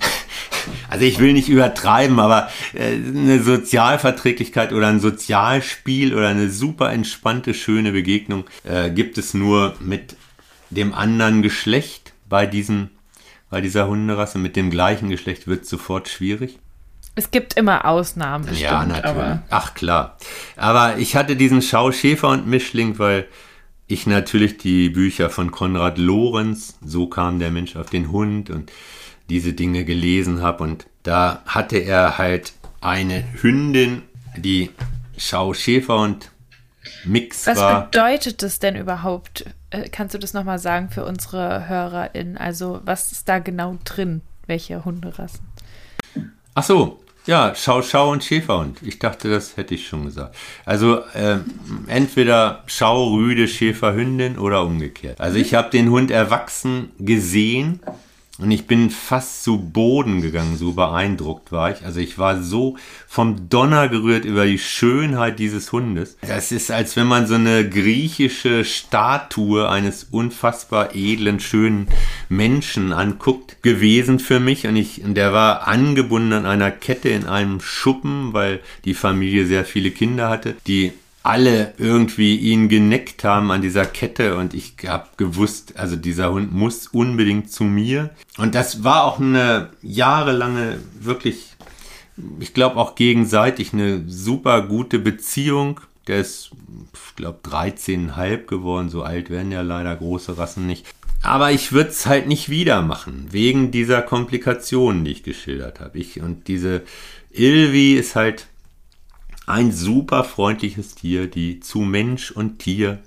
Also ich will nicht übertreiben, aber äh, eine Sozialverträglichkeit oder ein Sozialspiel oder eine super entspannte, schöne Begegnung äh, gibt es nur mit dem anderen Geschlecht bei diesem, bei dieser Hunderasse. Mit dem gleichen Geschlecht wird es sofort schwierig. Es gibt immer Ausnahmen. Bestimmt, ja, natürlich. Ach klar. Aber ich hatte diesen Schau Schäfer und Mischling, weil ich natürlich die Bücher von Konrad Lorenz, so kam der Mensch auf den Hund und diese Dinge gelesen habe und da hatte er halt eine Hündin, die Schau Schäfer und Mix Was war. Was bedeutet das denn überhaupt? Äh, kannst du das nochmal sagen für unsere HörerInnen? Also was ist da genau drin? Welche Hunderassen? Ach so, Ja, Schau Schau und Schäferhund. Ich dachte, das hätte ich schon gesagt. Also äh, entweder Schau Rüde Schäferhündin oder umgekehrt. Also ich habe den Hund erwachsen gesehen und ich bin fast zu Boden gegangen, so beeindruckt war ich. Also ich war so vom Donner gerührt über die Schönheit dieses Hundes. Das ist, als wenn man so eine griechische Statue eines unfassbar edlen, schönen Menschen anguckt, gewesen für mich. Und ich, und der war angebunden an einer Kette in einem Schuppen, weil die Familie sehr viele Kinder hatte, die alle irgendwie ihn geneckt haben an dieser Kette und ich habe gewusst, also dieser Hund muss unbedingt zu mir. Und das war auch eine jahrelange, wirklich, ich glaube auch gegenseitig eine super gute Beziehung. Der ist, ich glaube, 13,5 geworden, so alt werden ja leider große Rassen nicht. Aber ich würde es halt nicht wieder machen, wegen dieser Komplikationen, die ich geschildert habe. Ich und diese Ilvi ist halt ein super freundliches Tier, die zu Mensch und Tier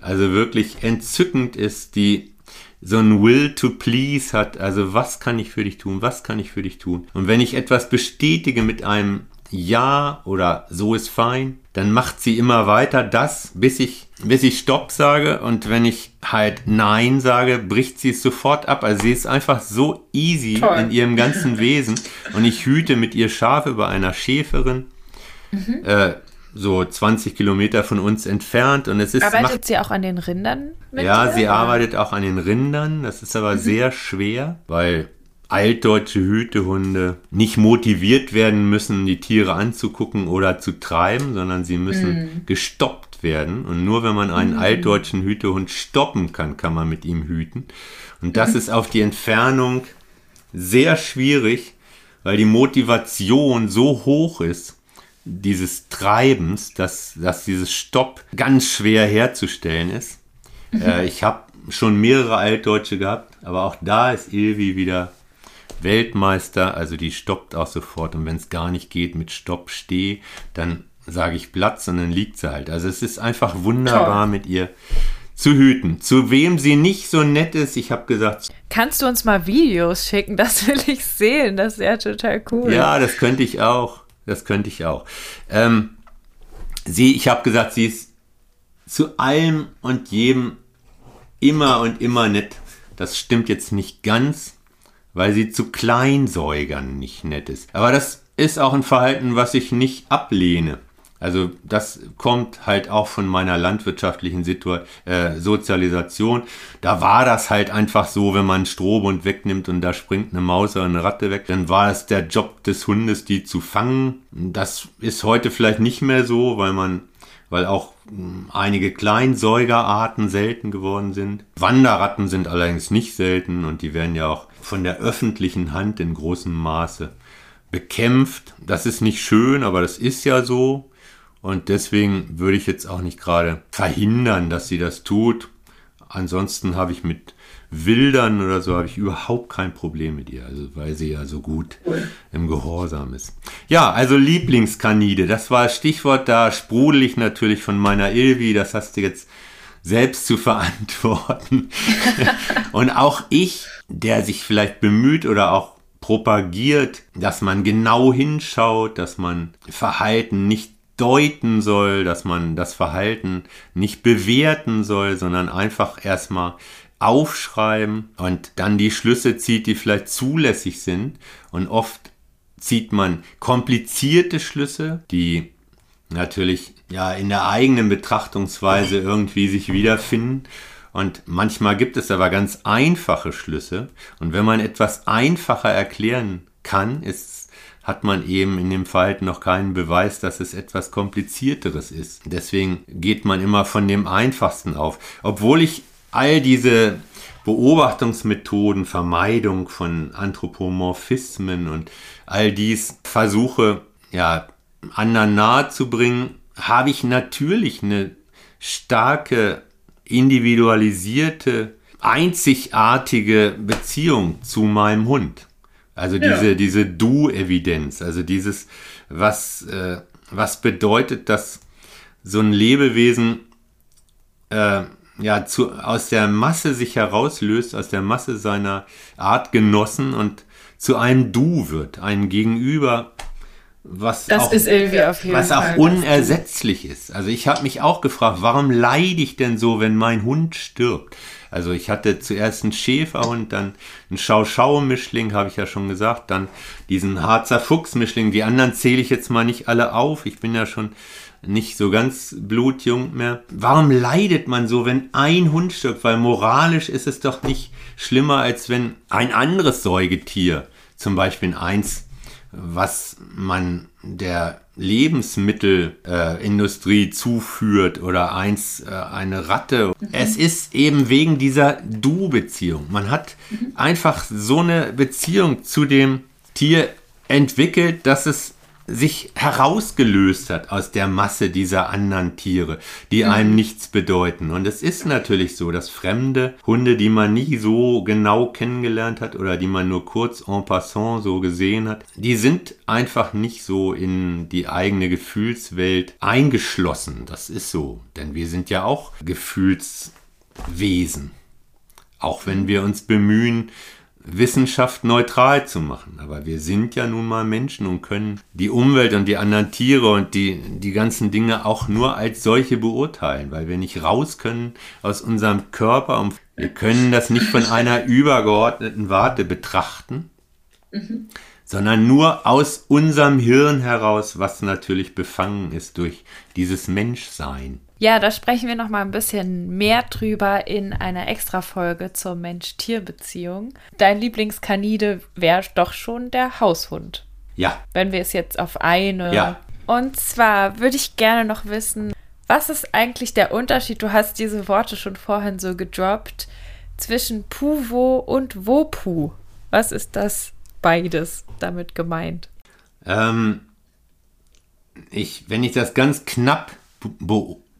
also wirklich entzückend ist, die so ein Will to please hat, also was kann ich für dich tun, was kann ich für dich tun. Und wenn ich etwas bestätige mit einem Ja oder so ist fein, dann macht sie immer weiter das, bis ich, bis ich Stopp sage. Und wenn ich halt Nein sage, bricht sie es sofort ab. Also sie ist einfach so easy Toll. in ihrem ganzen Wesen. Und ich hüte mit ihr Schafe bei einer Schäferin Mhm. Äh, so 20 Kilometer von uns entfernt. Und es ist, arbeitet macht, sie auch an den Rindern? Mit ja, dir, sie oder? arbeitet auch an den Rindern. Das ist aber mhm. sehr schwer, weil altdeutsche Hütehunde nicht motiviert werden müssen, die Tiere anzugucken oder zu treiben, sondern sie müssen mhm. gestoppt werden. Und nur wenn man einen mhm. altdeutschen Hütehund stoppen kann, kann man mit ihm hüten. Und das mhm. ist auf die Entfernung sehr schwierig, weil die Motivation so hoch ist, dieses Treibens, dass, dass dieses Stopp ganz schwer herzustellen ist. Mhm. Äh, ich habe schon mehrere Altdeutsche gehabt, aber auch da ist Ilvi wieder Weltmeister, also die stoppt auch sofort und wenn es gar nicht geht mit Stopp, steh, dann sage ich Platz und dann liegt sie halt. Also es ist einfach wunderbar Toll. mit ihr zu hüten. Zu wem sie nicht so nett ist, ich habe gesagt. Kannst du uns mal Videos schicken? Das will ich sehen. Das wäre total cool. Ja, das könnte ich auch. Das könnte ich auch. Ähm, sie, ich habe gesagt, sie ist zu allem und jedem immer und immer nett. Das stimmt jetzt nicht ganz, weil sie zu Kleinsäugern nicht nett ist. Aber das ist auch ein Verhalten, was ich nicht ablehne. Also das kommt halt auch von meiner landwirtschaftlichen Situa äh, Sozialisation. Da war das halt einfach so, wenn man Strohbund wegnimmt und da springt eine Maus oder eine Ratte weg, dann war es der Job des Hundes, die zu fangen. Das ist heute vielleicht nicht mehr so, weil man, weil auch hm, einige Kleinsäugerarten selten geworden sind. Wanderratten sind allerdings nicht selten und die werden ja auch von der öffentlichen Hand in großem Maße bekämpft. Das ist nicht schön, aber das ist ja so. Und deswegen würde ich jetzt auch nicht gerade verhindern, dass sie das tut. Ansonsten habe ich mit Wildern oder so habe ich überhaupt kein Problem mit ihr, also weil sie ja so gut im Gehorsam ist. Ja, also Lieblingskanide, das war das Stichwort, da sprudel ich natürlich von meiner Ilvi, das hast du jetzt selbst zu verantworten. Und auch ich, der sich vielleicht bemüht oder auch propagiert, dass man genau hinschaut, dass man Verhalten nicht deuten soll, dass man das Verhalten nicht bewerten soll, sondern einfach erstmal aufschreiben und dann die Schlüsse zieht, die vielleicht zulässig sind. Und oft zieht man komplizierte Schlüsse, die natürlich ja in der eigenen Betrachtungsweise irgendwie sich wiederfinden. Und manchmal gibt es aber ganz einfache Schlüsse. Und wenn man etwas einfacher erklären kann, ist hat man eben in dem Verhalten noch keinen Beweis, dass es etwas komplizierteres ist. Deswegen geht man immer von dem einfachsten auf. Obwohl ich all diese Beobachtungsmethoden, Vermeidung von Anthropomorphismen und all dies versuche, ja, anderen nahe zu bringen, habe ich natürlich eine starke, individualisierte, einzigartige Beziehung zu meinem Hund. Also diese, ja. diese Du-Evidenz, also dieses, was, äh, was bedeutet, dass so ein Lebewesen äh, ja zu, aus der Masse sich herauslöst, aus der Masse seiner Artgenossen und zu einem Du wird, ein Gegenüber, was das auch, ist was Fall auch unersetzlich ist. Also ich habe mich auch gefragt, warum leide ich denn so, wenn mein Hund stirbt? Also ich hatte zuerst einen Schäferhund, dann einen Schau-Schau-Mischling, habe ich ja schon gesagt, dann diesen Harzer Fuchs-Mischling. Die anderen zähle ich jetzt mal nicht alle auf. Ich bin ja schon nicht so ganz blutjung mehr. Warum leidet man so, wenn ein Hund stirbt? Weil moralisch ist es doch nicht schlimmer, als wenn ein anderes Säugetier, zum Beispiel eins, was man der Lebensmittelindustrie äh, zuführt oder eins äh, eine Ratte. Mhm. Es ist eben wegen dieser Du-Beziehung. Man hat mhm. einfach so eine Beziehung zu dem Tier entwickelt, dass es sich herausgelöst hat aus der Masse dieser anderen Tiere, die mhm. einem nichts bedeuten. Und es ist natürlich so, dass fremde Hunde, die man nie so genau kennengelernt hat oder die man nur kurz en passant so gesehen hat, die sind einfach nicht so in die eigene Gefühlswelt eingeschlossen. Das ist so, denn wir sind ja auch Gefühlswesen. Auch wenn wir uns bemühen, Wissenschaft neutral zu machen. Aber wir sind ja nun mal Menschen und können die Umwelt und die anderen Tiere und die, die ganzen Dinge auch nur als solche beurteilen, weil wir nicht raus können aus unserem Körper und wir können das nicht von einer übergeordneten Warte betrachten, mhm. sondern nur aus unserem Hirn heraus, was natürlich befangen ist durch dieses Menschsein. Ja, da sprechen wir noch mal ein bisschen mehr drüber in einer Extra-Folge zur Mensch-Tier-Beziehung. Dein Lieblingskanide wäre doch schon der Haushund. Ja. Wenn wir es jetzt auf eine. Ja. Und zwar würde ich gerne noch wissen, was ist eigentlich der Unterschied? Du hast diese Worte schon vorhin so gedroppt zwischen Puvo und Wopu. Was ist das beides damit gemeint? Ähm, ich, wenn ich das ganz knapp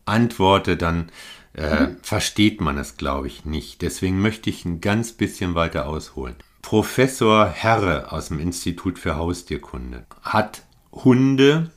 antworte, dann äh, mhm. versteht man es, glaube ich, nicht. Deswegen möchte ich ein ganz bisschen weiter ausholen. Professor Herre aus dem Institut für Haustierkunde hat Hunde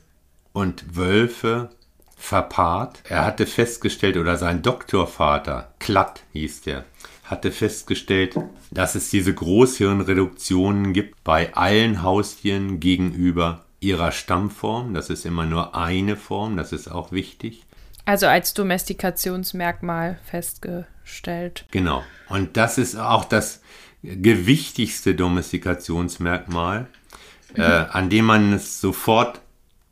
und Wölfe verpaart. Er hatte festgestellt, oder sein Doktorvater, Klatt hieß der, hatte festgestellt, dass es diese Großhirnreduktionen gibt bei allen Haustieren gegenüber ihrer Stammform. Das ist immer nur eine Form, das ist auch wichtig. Also als Domestikationsmerkmal festgestellt. Genau. Und das ist auch das gewichtigste Domestikationsmerkmal, mhm. äh, an dem man es sofort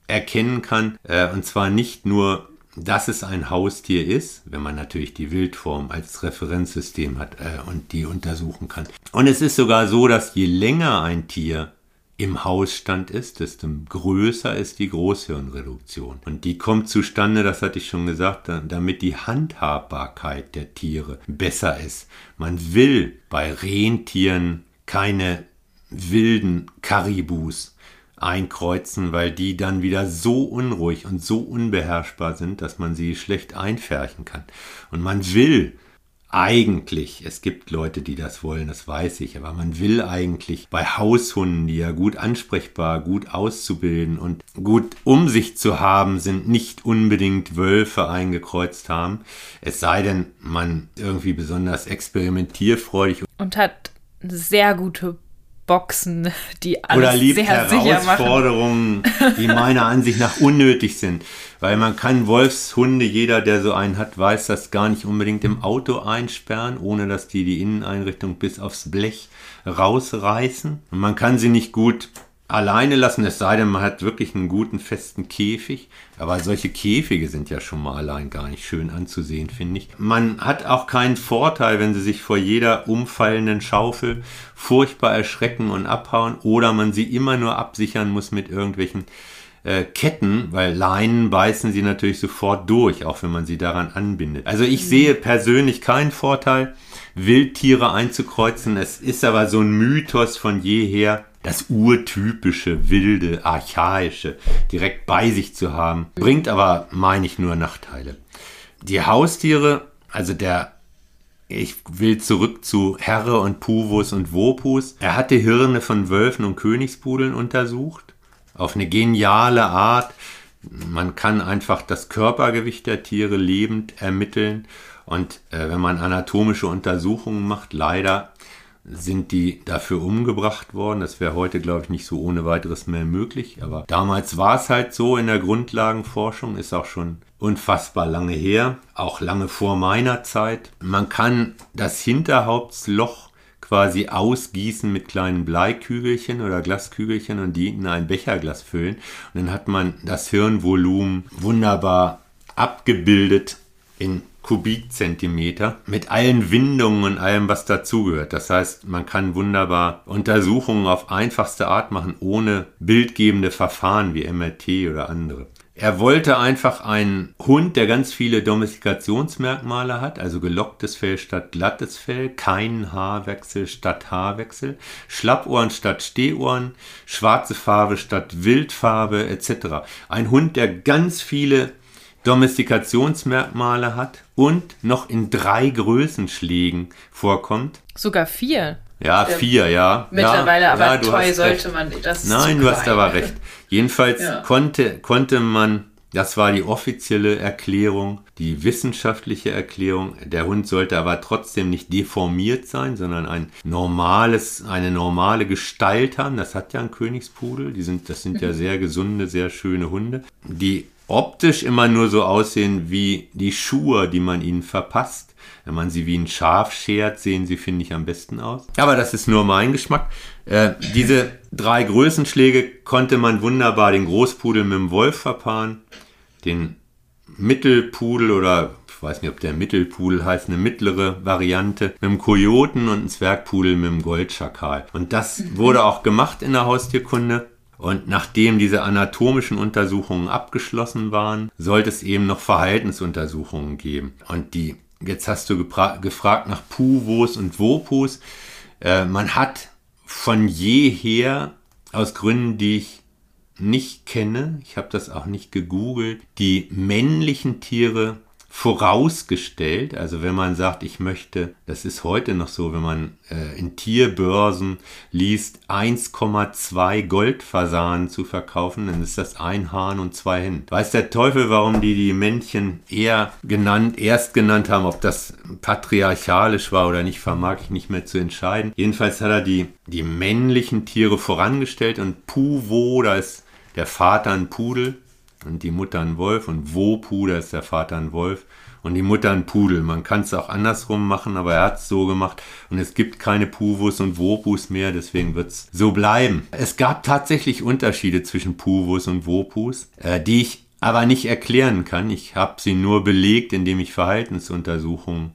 erkennen kann. Äh, und zwar nicht nur, dass es ein Haustier ist, wenn man natürlich die Wildform als Referenzsystem hat äh, und die untersuchen kann. Und es ist sogar so, dass je länger ein Tier im Hausstand ist, desto größer ist die Großhirnreduktion. Und die kommt zustande, das hatte ich schon gesagt, damit die Handhabbarkeit der Tiere besser ist. Man will bei Rentieren keine wilden Karibus einkreuzen, weil die dann wieder so unruhig und so unbeherrschbar sind, dass man sie schlecht einfärchen kann. Und man will eigentlich, es gibt Leute, die das wollen, das weiß ich, aber man will eigentlich bei Haushunden, die ja gut ansprechbar, gut auszubilden und gut um sich zu haben, sind nicht unbedingt Wölfe eingekreuzt haben. Es sei denn, man irgendwie besonders experimentierfreudig und hat sehr gute Boxen, die alles Oder liebt sehr Herausforderungen, die meiner Ansicht nach unnötig sind. Weil man kann Wolfshunde, jeder, der so einen hat, weiß das gar nicht unbedingt im Auto einsperren, ohne dass die die Inneneinrichtung bis aufs Blech rausreißen. Und man kann sie nicht gut alleine lassen, es sei denn, man hat wirklich einen guten festen Käfig. Aber solche Käfige sind ja schon mal allein gar nicht schön anzusehen, finde ich. Man hat auch keinen Vorteil, wenn sie sich vor jeder umfallenden Schaufel furchtbar erschrecken und abhauen oder man sie immer nur absichern muss mit irgendwelchen äh, Ketten, weil Leinen beißen sie natürlich sofort durch, auch wenn man sie daran anbindet. Also ich sehe persönlich keinen Vorteil, Wildtiere einzukreuzen. Es ist aber so ein Mythos von jeher, das urtypische, wilde, archaische direkt bei sich zu haben, bringt aber, meine ich, nur Nachteile. Die Haustiere, also der, ich will zurück zu Herre und Puvus und Wopus. Er hatte Hirne von Wölfen und Königspudeln untersucht, auf eine geniale Art. Man kann einfach das Körpergewicht der Tiere lebend ermitteln. Und äh, wenn man anatomische Untersuchungen macht, leider sind die dafür umgebracht worden. Das wäre heute, glaube ich, nicht so ohne weiteres mehr möglich. Aber damals war es halt so in der Grundlagenforschung, ist auch schon unfassbar lange her, auch lange vor meiner Zeit. Man kann das Hinterhauptsloch quasi ausgießen mit kleinen Bleikügelchen oder Glaskügelchen und die in ein Becherglas füllen. Und dann hat man das Hirnvolumen wunderbar abgebildet in Kubikzentimeter mit allen Windungen und allem, was dazugehört. Das heißt, man kann wunderbar Untersuchungen auf einfachste Art machen, ohne bildgebende Verfahren wie MRT oder andere. Er wollte einfach einen Hund, der ganz viele Domestikationsmerkmale hat, also gelocktes Fell statt glattes Fell, keinen Haarwechsel statt Haarwechsel, Schlappohren statt Stehohren, schwarze Farbe statt Wildfarbe etc. Ein Hund, der ganz viele Domestikationsmerkmale hat und noch in drei Größenschlägen vorkommt. Sogar vier. Ja, der vier, ja. Mittlerweile ja, aber ja, toll sollte man das. Nein, du hast aber recht. Jedenfalls ja. konnte, konnte man, das war die offizielle Erklärung, die wissenschaftliche Erklärung. Der Hund sollte aber trotzdem nicht deformiert sein, sondern ein normales, eine normale Gestalt haben. Das hat ja ein Königspudel. Die sind, das sind ja mhm. sehr gesunde, sehr schöne Hunde, die optisch immer nur so aussehen wie die Schuhe, die man ihnen verpasst. Wenn man sie wie ein Schaf schert, sehen sie, finde ich, am besten aus. Aber das ist nur mein Geschmack. Äh, diese drei Größenschläge konnte man wunderbar den Großpudel mit dem Wolf verpaaren, den Mittelpudel oder ich weiß nicht, ob der Mittelpudel heißt, eine mittlere Variante, mit dem Kojoten und ein Zwergpudel mit dem Goldschakal. Und das wurde auch gemacht in der Haustierkunde. Und nachdem diese anatomischen Untersuchungen abgeschlossen waren, sollte es eben noch Verhaltensuntersuchungen geben. Und die, jetzt hast du gefragt nach Puvos und Vopus. Äh, man hat von jeher, aus Gründen, die ich nicht kenne, ich habe das auch nicht gegoogelt, die männlichen Tiere vorausgestellt. Also wenn man sagt, ich möchte, das ist heute noch so, wenn man äh, in Tierbörsen liest, 1,2 Goldfasanen zu verkaufen, dann ist das ein Hahn und zwei Hennen. Weiß der Teufel, warum die die Männchen eher genannt, erst genannt haben, ob das patriarchalisch war oder nicht, vermag ich nicht mehr zu entscheiden. Jedenfalls hat er die, die männlichen Tiere vorangestellt und Puvo, da ist der Vater ein Pudel, und die Mutter ein Wolf und Wopu, da ist der Vater ein Wolf und die Mutter ein Pudel. Man kann es auch andersrum machen, aber er hat es so gemacht und es gibt keine Puvus und Wopus mehr, deswegen wird es so bleiben. Es gab tatsächlich Unterschiede zwischen Puvus und Wopus, äh, die ich aber nicht erklären kann. Ich habe sie nur belegt, indem ich Verhaltensuntersuchungen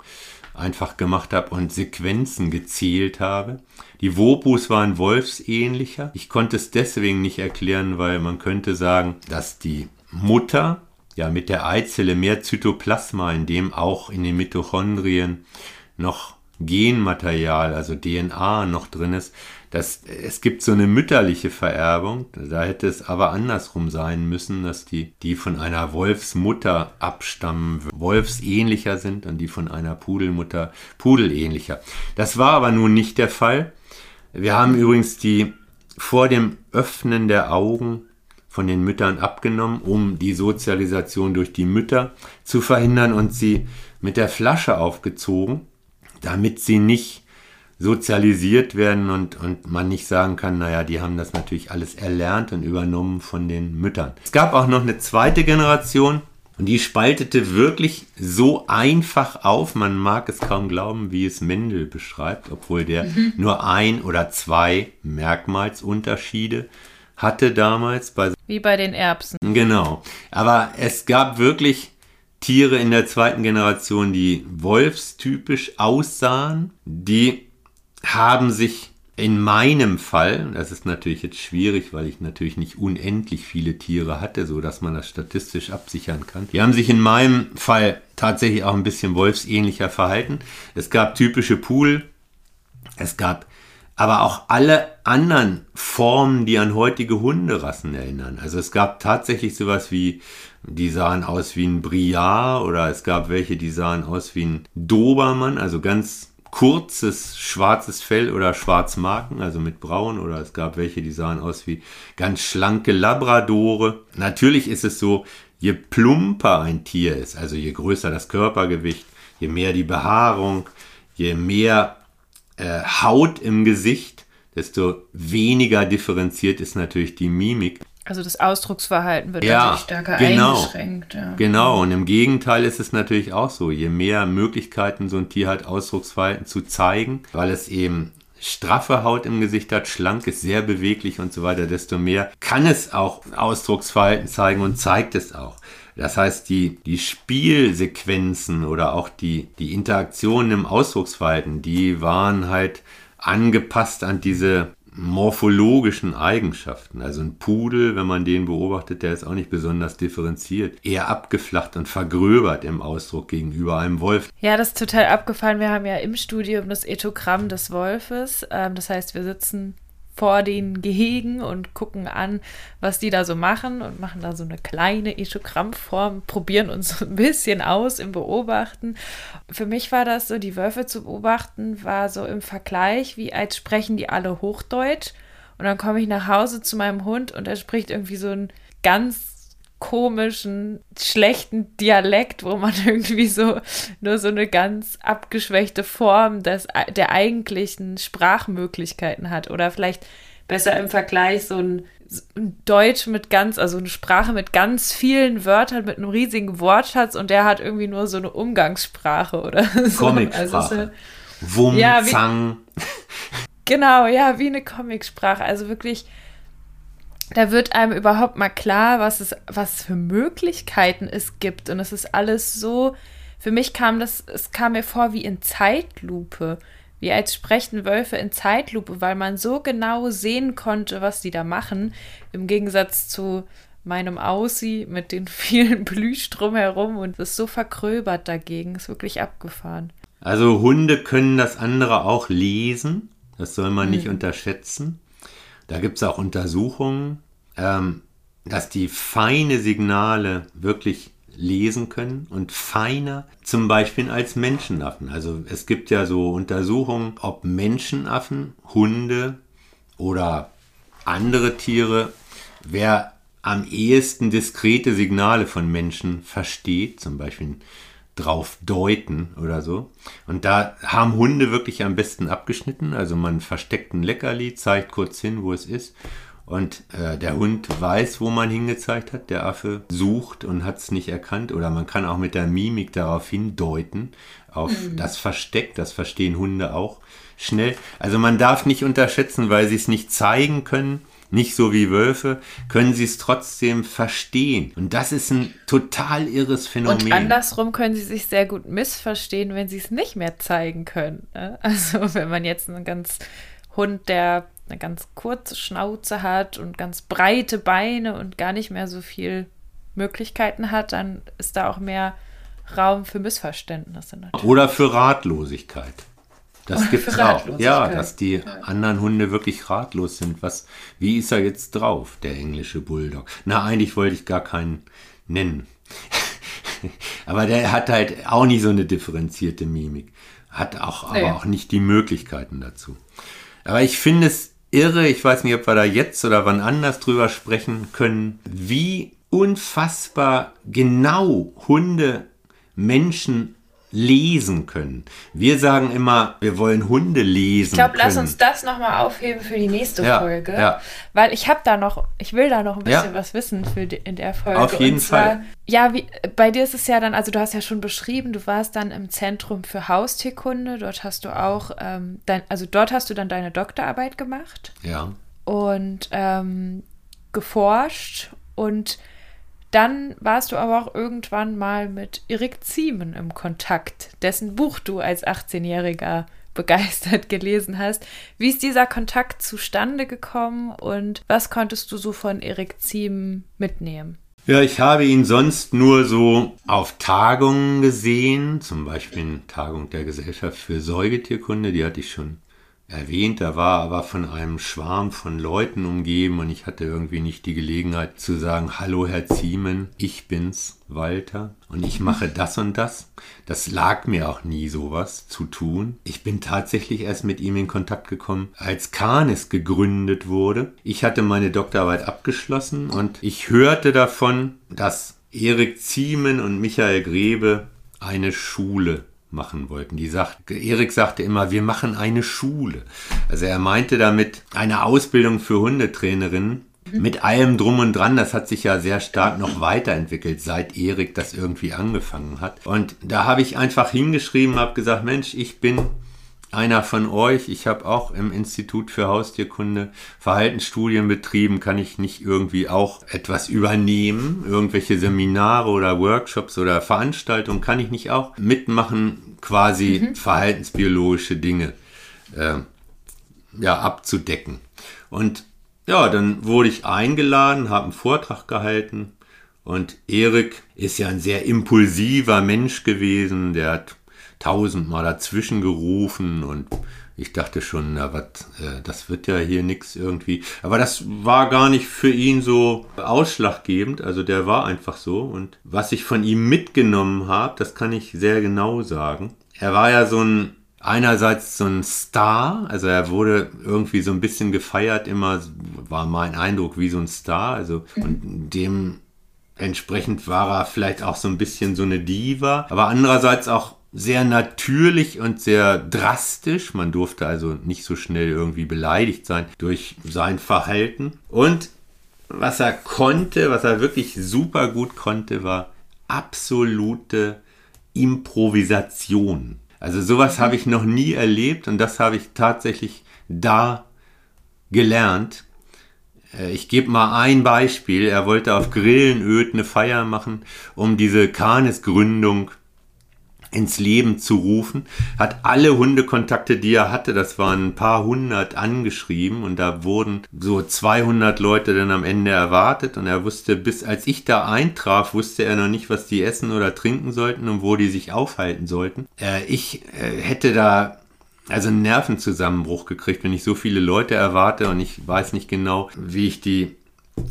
einfach gemacht habe und Sequenzen gezählt habe. Die Wopus waren wolfsähnlicher. Ich konnte es deswegen nicht erklären, weil man könnte sagen, dass die Mutter ja mit der Eizelle mehr Zytoplasma, in dem auch in den Mitochondrien noch Genmaterial, also DNA noch drin ist, dass es gibt so eine mütterliche Vererbung, da hätte es aber andersrum sein müssen, dass die, die von einer Wolfsmutter abstammen, wolfsähnlicher sind und die von einer Pudelmutter pudelähnlicher. Das war aber nun nicht der Fall. Wir haben übrigens die vor dem Öffnen der Augen von den Müttern abgenommen, um die Sozialisation durch die Mütter zu verhindern und sie mit der Flasche aufgezogen, damit sie nicht sozialisiert werden und, und man nicht sagen kann, naja, die haben das natürlich alles erlernt und übernommen von den Müttern. Es gab auch noch eine zweite Generation und die spaltete wirklich so einfach auf, man mag es kaum glauben, wie es Mendel beschreibt, obwohl der mhm. nur ein oder zwei Merkmalsunterschiede hatte damals. Bei Wie bei den Erbsen. Genau. Aber es gab wirklich Tiere in der zweiten Generation, die wolfstypisch aussahen. Die haben sich in meinem Fall, das ist natürlich jetzt schwierig, weil ich natürlich nicht unendlich viele Tiere hatte, so dass man das statistisch absichern kann. Die haben sich in meinem Fall tatsächlich auch ein bisschen wolfsähnlicher verhalten. Es gab typische Pool, es gab aber auch alle anderen Formen, die an heutige Hunderassen erinnern. Also es gab tatsächlich sowas wie, die sahen aus wie ein Briard oder es gab welche, die sahen aus wie ein Dobermann, also ganz kurzes schwarzes Fell oder Schwarzmarken, also mit braun oder es gab welche, die sahen aus wie ganz schlanke Labradore. Natürlich ist es so, je plumper ein Tier ist, also je größer das Körpergewicht, je mehr die Behaarung, je mehr äh, Haut im Gesicht, desto weniger differenziert ist natürlich die Mimik. Also das Ausdrucksverhalten wird Ja, natürlich stärker genau. eingeschränkt. Ja. Genau, und im Gegenteil ist es natürlich auch so. Je mehr Möglichkeiten so ein Tier hat, Ausdrucksverhalten zu zeigen, weil es eben straffe Haut im Gesicht hat, schlank ist, sehr beweglich und so weiter, desto mehr kann es auch Ausdrucksverhalten zeigen und zeigt es auch. Das heißt, die, die Spielsequenzen oder auch die, die Interaktionen im Ausdrucksverhalten, die waren halt angepasst an diese morphologischen Eigenschaften. Also ein Pudel, wenn man den beobachtet, der ist auch nicht besonders differenziert, eher abgeflacht und vergröbert im Ausdruck gegenüber einem Wolf. Ja, das ist total abgefallen. Wir haben ja im Studium das Ethogramm des Wolfes. Ähm, das heißt, wir sitzen vor den Gehegen und gucken an, was die da so machen und machen da so eine kleine Ethogrammform, probieren uns ein bisschen aus im Beobachten. Für mich war das so, die Wölfe zu beobachten, war so im Vergleich, wie als sprechen die alle Hochdeutsch. Und dann komme ich nach Hause zu meinem Hund und er spricht irgendwie so ein ganz komischen, schlechten Dialekt, wo man irgendwie so nur so eine ganz abgeschwächte Form des, der eigentlichen Sprachmöglichkeiten hat. Oder vielleicht besser im Vergleich so ein, ein Deutsch mit ganz, also eine Sprache mit ganz vielen Wörtern, mit einem riesigen Wortschatz und der hat irgendwie nur so eine Umgangssprache oder so. Comicsprache. Also so, Wum, Ja, wie- Zang. Genau, ja, wie eine Comicsprache. Also wirklich, da wird einem überhaupt mal klar, was es, was für Möglichkeiten es gibt. Und es ist alles so, für mich kam das, es kam mir vor wie in Zeitlupe. Wie als sprechen Wölfe in Zeitlupe, weil man so genau sehen konnte, was die da machen. Im Gegensatz zu meinem Aussie mit den vielen Plüsch drumherum und es ist so vergröbert dagegen. Ist wirklich abgefahren. Also Hunde können das andere auch lesen. Das soll man Mhm. nicht unterschätzen. Da gibt es auch Untersuchungen, ähm, dass die feine Signale wirklich lesen können und feiner zum Beispiel als Menschenaffen. Also es gibt ja so Untersuchungen, ob Menschenaffen, Hunde oder andere Tiere, wer am ehesten diskrete Signale von Menschen versteht, zum Beispiel drauf deuten oder so. Und da haben Hunde wirklich am besten abgeschnitten. Also man versteckt ein Leckerli, zeigt kurz hin, wo es ist. Und äh, der Hund weiß, wo man hingezeigt hat. Der Affe sucht und hat es nicht erkannt. Oder man kann auch mit der Mimik darauf hindeuten, auf das Versteck. Das verstehen Hunde auch schnell. Also man darf nicht unterschätzen, weil sie es nicht zeigen können, nicht so wie Wölfe, können sie es trotzdem verstehen. Und das ist ein total irres Phänomen. Und andersrum können sie sich sehr gut missverstehen, wenn sie es nicht mehr zeigen können. ne? Also wenn man jetzt einen ganz Hund, der eine ganz kurze Schnauze hat und ganz breite Beine und gar nicht mehr so viel Möglichkeiten hat, dann ist da auch mehr Raum für Missverständnisse. Natürlich. Oder für Ratlosigkeit. Das gibt's für auch. Ja, dass die anderen Hunde wirklich ratlos sind. Was, wie ist er jetzt drauf, der englische Bulldog? Na, eigentlich wollte ich gar keinen nennen. aber der hat halt auch nicht so eine differenzierte Mimik. Hat auch, aber auch nicht die Möglichkeiten dazu. Aber ich finde es irre, ich weiß nicht, ob wir da jetzt oder wann anders drüber sprechen können, wie unfassbar genau Hunde Menschen lesen können. Wir sagen immer, wir wollen Hunde lesen Ich glaube, lass uns das nochmal aufheben für die nächste Ja, Folge. ja. Weil ich habe da noch, ich will da noch ein bisschen Ja. was wissen für die, in der Folge. Auf jeden zwar, Fall. Ja, wie, bei dir ist es ja dann, also du hast ja schon beschrieben, du warst dann im Zentrum für Haustierkunde. Dort hast du auch, ähm, dein, also dort hast du dann deine Doktorarbeit gemacht ja. und ähm, geforscht und dann warst du aber auch irgendwann mal mit Erik Ziemen im Kontakt, dessen Buch du als 18-Jähriger begeistert gelesen hast. Wie ist dieser Kontakt zustande gekommen und was konntest du so von Erik Ziemen mitnehmen? Ja, ich habe ihn sonst nur so auf Tagungen gesehen, zum Beispiel in Tagung der Gesellschaft für Säugetierkunde, die hatte ich schon erwähnt, da war aber von einem Schwarm von Leuten umgeben und ich hatte irgendwie nicht die Gelegenheit zu sagen, hallo Herr Ziemen, ich bin's, Walter, und ich mache das und das. Das lag mir auch nie sowas zu tun. Ich bin tatsächlich erst mit ihm in Kontakt gekommen, als Canis gegründet wurde. Ich hatte meine Doktorarbeit abgeschlossen und ich hörte davon, dass Erik Ziemen und Michael Grebe eine Schule machen wollten. Die sagt, Erik sagte immer, wir machen eine Schule. Also er meinte damit eine Ausbildung für Hundetrainerinnen mit allem drum und dran, das hat sich ja sehr stark noch weiterentwickelt, seit Erik das irgendwie angefangen hat. Und da habe ich einfach hingeschrieben, habe gesagt, Mensch, ich bin einer von euch. Ich habe auch im Institut für Haustierkunde Verhaltensstudien betrieben. Kann ich nicht irgendwie auch etwas übernehmen? Irgendwelche Seminare oder Workshops oder Veranstaltungen kann ich nicht auch mitmachen, quasi mhm. verhaltensbiologische Dinge äh, ja, abzudecken. Und ja, dann wurde ich eingeladen, habe einen Vortrag gehalten und Erik ist ja ein sehr impulsiver Mensch gewesen, der hat tausendmal dazwischen gerufen und ich dachte schon, na was, äh, das wird ja hier nichts irgendwie. Aber das war gar nicht für ihn so ausschlaggebend. Also der war einfach so. Und was ich von ihm mitgenommen habe, das kann ich sehr genau sagen. Er war ja so ein einerseits so ein Star, also er wurde irgendwie so ein bisschen gefeiert, immer war mein Eindruck wie so ein Star, also und dementsprechend war er vielleicht auch so ein bisschen so eine Diva, aber andererseits auch sehr natürlich und sehr drastisch. Man durfte also nicht so schnell irgendwie beleidigt sein durch sein Verhalten. Und was er konnte, was er wirklich super gut konnte, war absolute Improvisation. Also sowas habe ich noch nie erlebt und das habe ich tatsächlich da gelernt. Äh, ich gebe mal ein Beispiel. Er wollte auf Grillenöd eine Feier machen, um diese Kanisgründung ins Leben zu rufen, hat alle Hundekontakte, die er hatte, das waren ein paar hundert angeschrieben und da wurden so 200 Leute dann am Ende erwartet und er wusste, bis als ich da eintraf, wusste er noch nicht, was die essen oder trinken sollten und wo die sich aufhalten sollten. Äh, ich äh, hätte da also einen Nervenzusammenbruch gekriegt, wenn ich so viele Leute erwarte und ich weiß nicht genau, wie ich die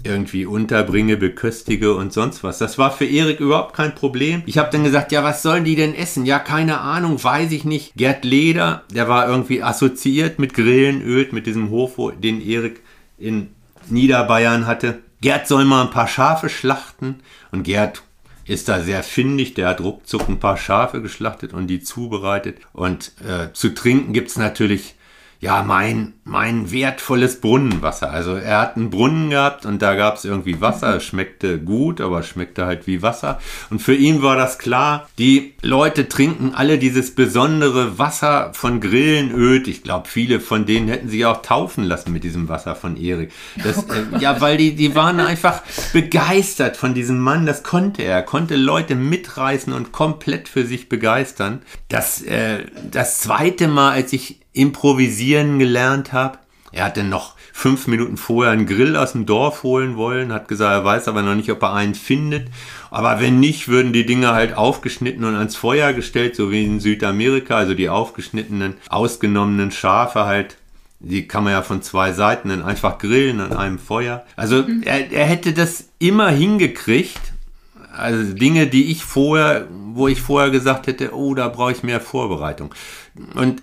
irgendwie unterbringe, beköstige und sonst was. Das war für Erik überhaupt kein Problem. Ich habe dann gesagt, ja, was sollen die denn essen? Ja, keine Ahnung, weiß ich nicht. Gerd Leder, der war irgendwie assoziiert mit Grillenöl, mit diesem Hof, den Erik in Niederbayern hatte. Gerd soll mal ein paar Schafe schlachten und Gerd ist da sehr findig, der hat ruckzuck ein paar Schafe geschlachtet und die zubereitet. Und äh, zu trinken gibt's natürlich ja, mein, mein wertvolles Brunnenwasser. Also er hat einen Brunnen gehabt und da gab es irgendwie Wasser. Es schmeckte gut, aber schmeckte halt wie Wasser. Und für ihn war das klar, die Leute trinken alle dieses besondere Wasser von Grillenöd. Ich glaube, viele von denen hätten sich auch taufen lassen mit diesem Wasser von Erik. Das, äh, ja, weil die, die waren einfach begeistert von diesem Mann. Das konnte er. Er konnte Leute mitreißen und komplett für sich begeistern. Das, äh, das zweite Mal, als ich improvisieren gelernt habe. Er hat dann noch fünf Minuten vorher einen Grill aus dem Dorf holen wollen, hat gesagt, er weiß aber noch nicht, ob er einen findet. Aber wenn nicht, würden die Dinge halt aufgeschnitten und ans Feuer gestellt, so wie in Südamerika, also die aufgeschnittenen, ausgenommenen Schafe halt die kann man ja von zwei Seiten dann einfach grillen an einem Feuer. Also mhm. er, er hätte das immer hingekriegt. Also Dinge, die ich vorher, wo ich vorher gesagt hätte, oh, da brauche ich mehr Vorbereitung. Und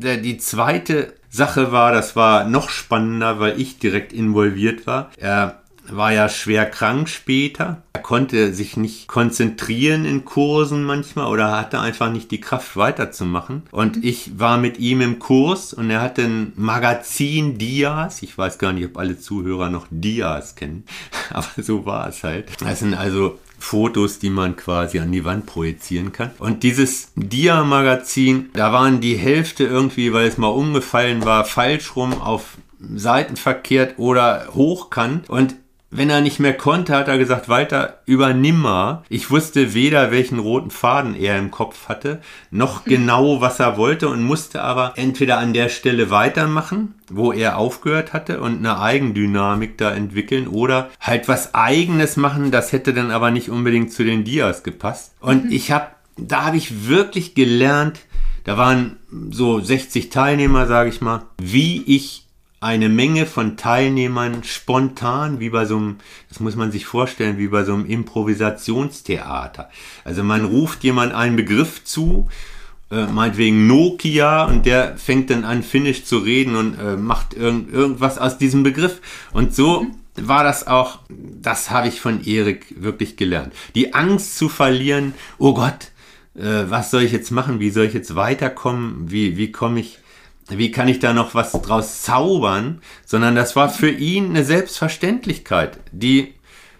die zweite Sache war, das war noch spannender, weil ich direkt involviert war. Er war ja schwer krank später. Er konnte sich nicht konzentrieren in Kursen manchmal oder hatte einfach nicht die Kraft weiterzumachen. Und mhm. ich war mit ihm im Kurs und er hatte ein Magazin Dias. Ich weiß gar nicht, ob alle Zuhörer noch Dias kennen, aber so war es halt. Das sind also Fotos, die man quasi an die Wand projizieren kann. Und dieses Dia-Magazin, da waren die Hälfte irgendwie, weil es mal umgefallen war, falsch rum auf Seiten verkehrt oder hochkant. Und wenn er nicht mehr konnte, hat er gesagt, Walter, übernimm mal. Ich wusste weder, welchen roten Faden er im Kopf hatte, noch genau, was er wollte und musste aber entweder an der Stelle weitermachen, wo er aufgehört hatte und eine Eigendynamik da entwickeln oder halt was eigenes machen, das hätte dann aber nicht unbedingt zu den Dias gepasst. Und mhm. ich habe, da habe ich wirklich gelernt, da waren so 60 Teilnehmer, sage ich mal, wie ich eine Menge von Teilnehmern spontan, wie bei so einem, das muss man sich vorstellen, wie bei so einem Improvisationstheater. Also man ruft jemand einen Begriff zu, äh, meinetwegen Nokia, und der fängt dann an, Finnisch zu reden und äh, macht irgend, irgendwas aus diesem Begriff. Und so war das auch, das habe ich von Erik wirklich gelernt. Die Angst zu verlieren, oh Gott, äh, was soll ich jetzt machen, wie soll ich jetzt weiterkommen, wie, wie komme ich, wie kann ich da noch was draus zaubern, sondern das war für ihn eine Selbstverständlichkeit, die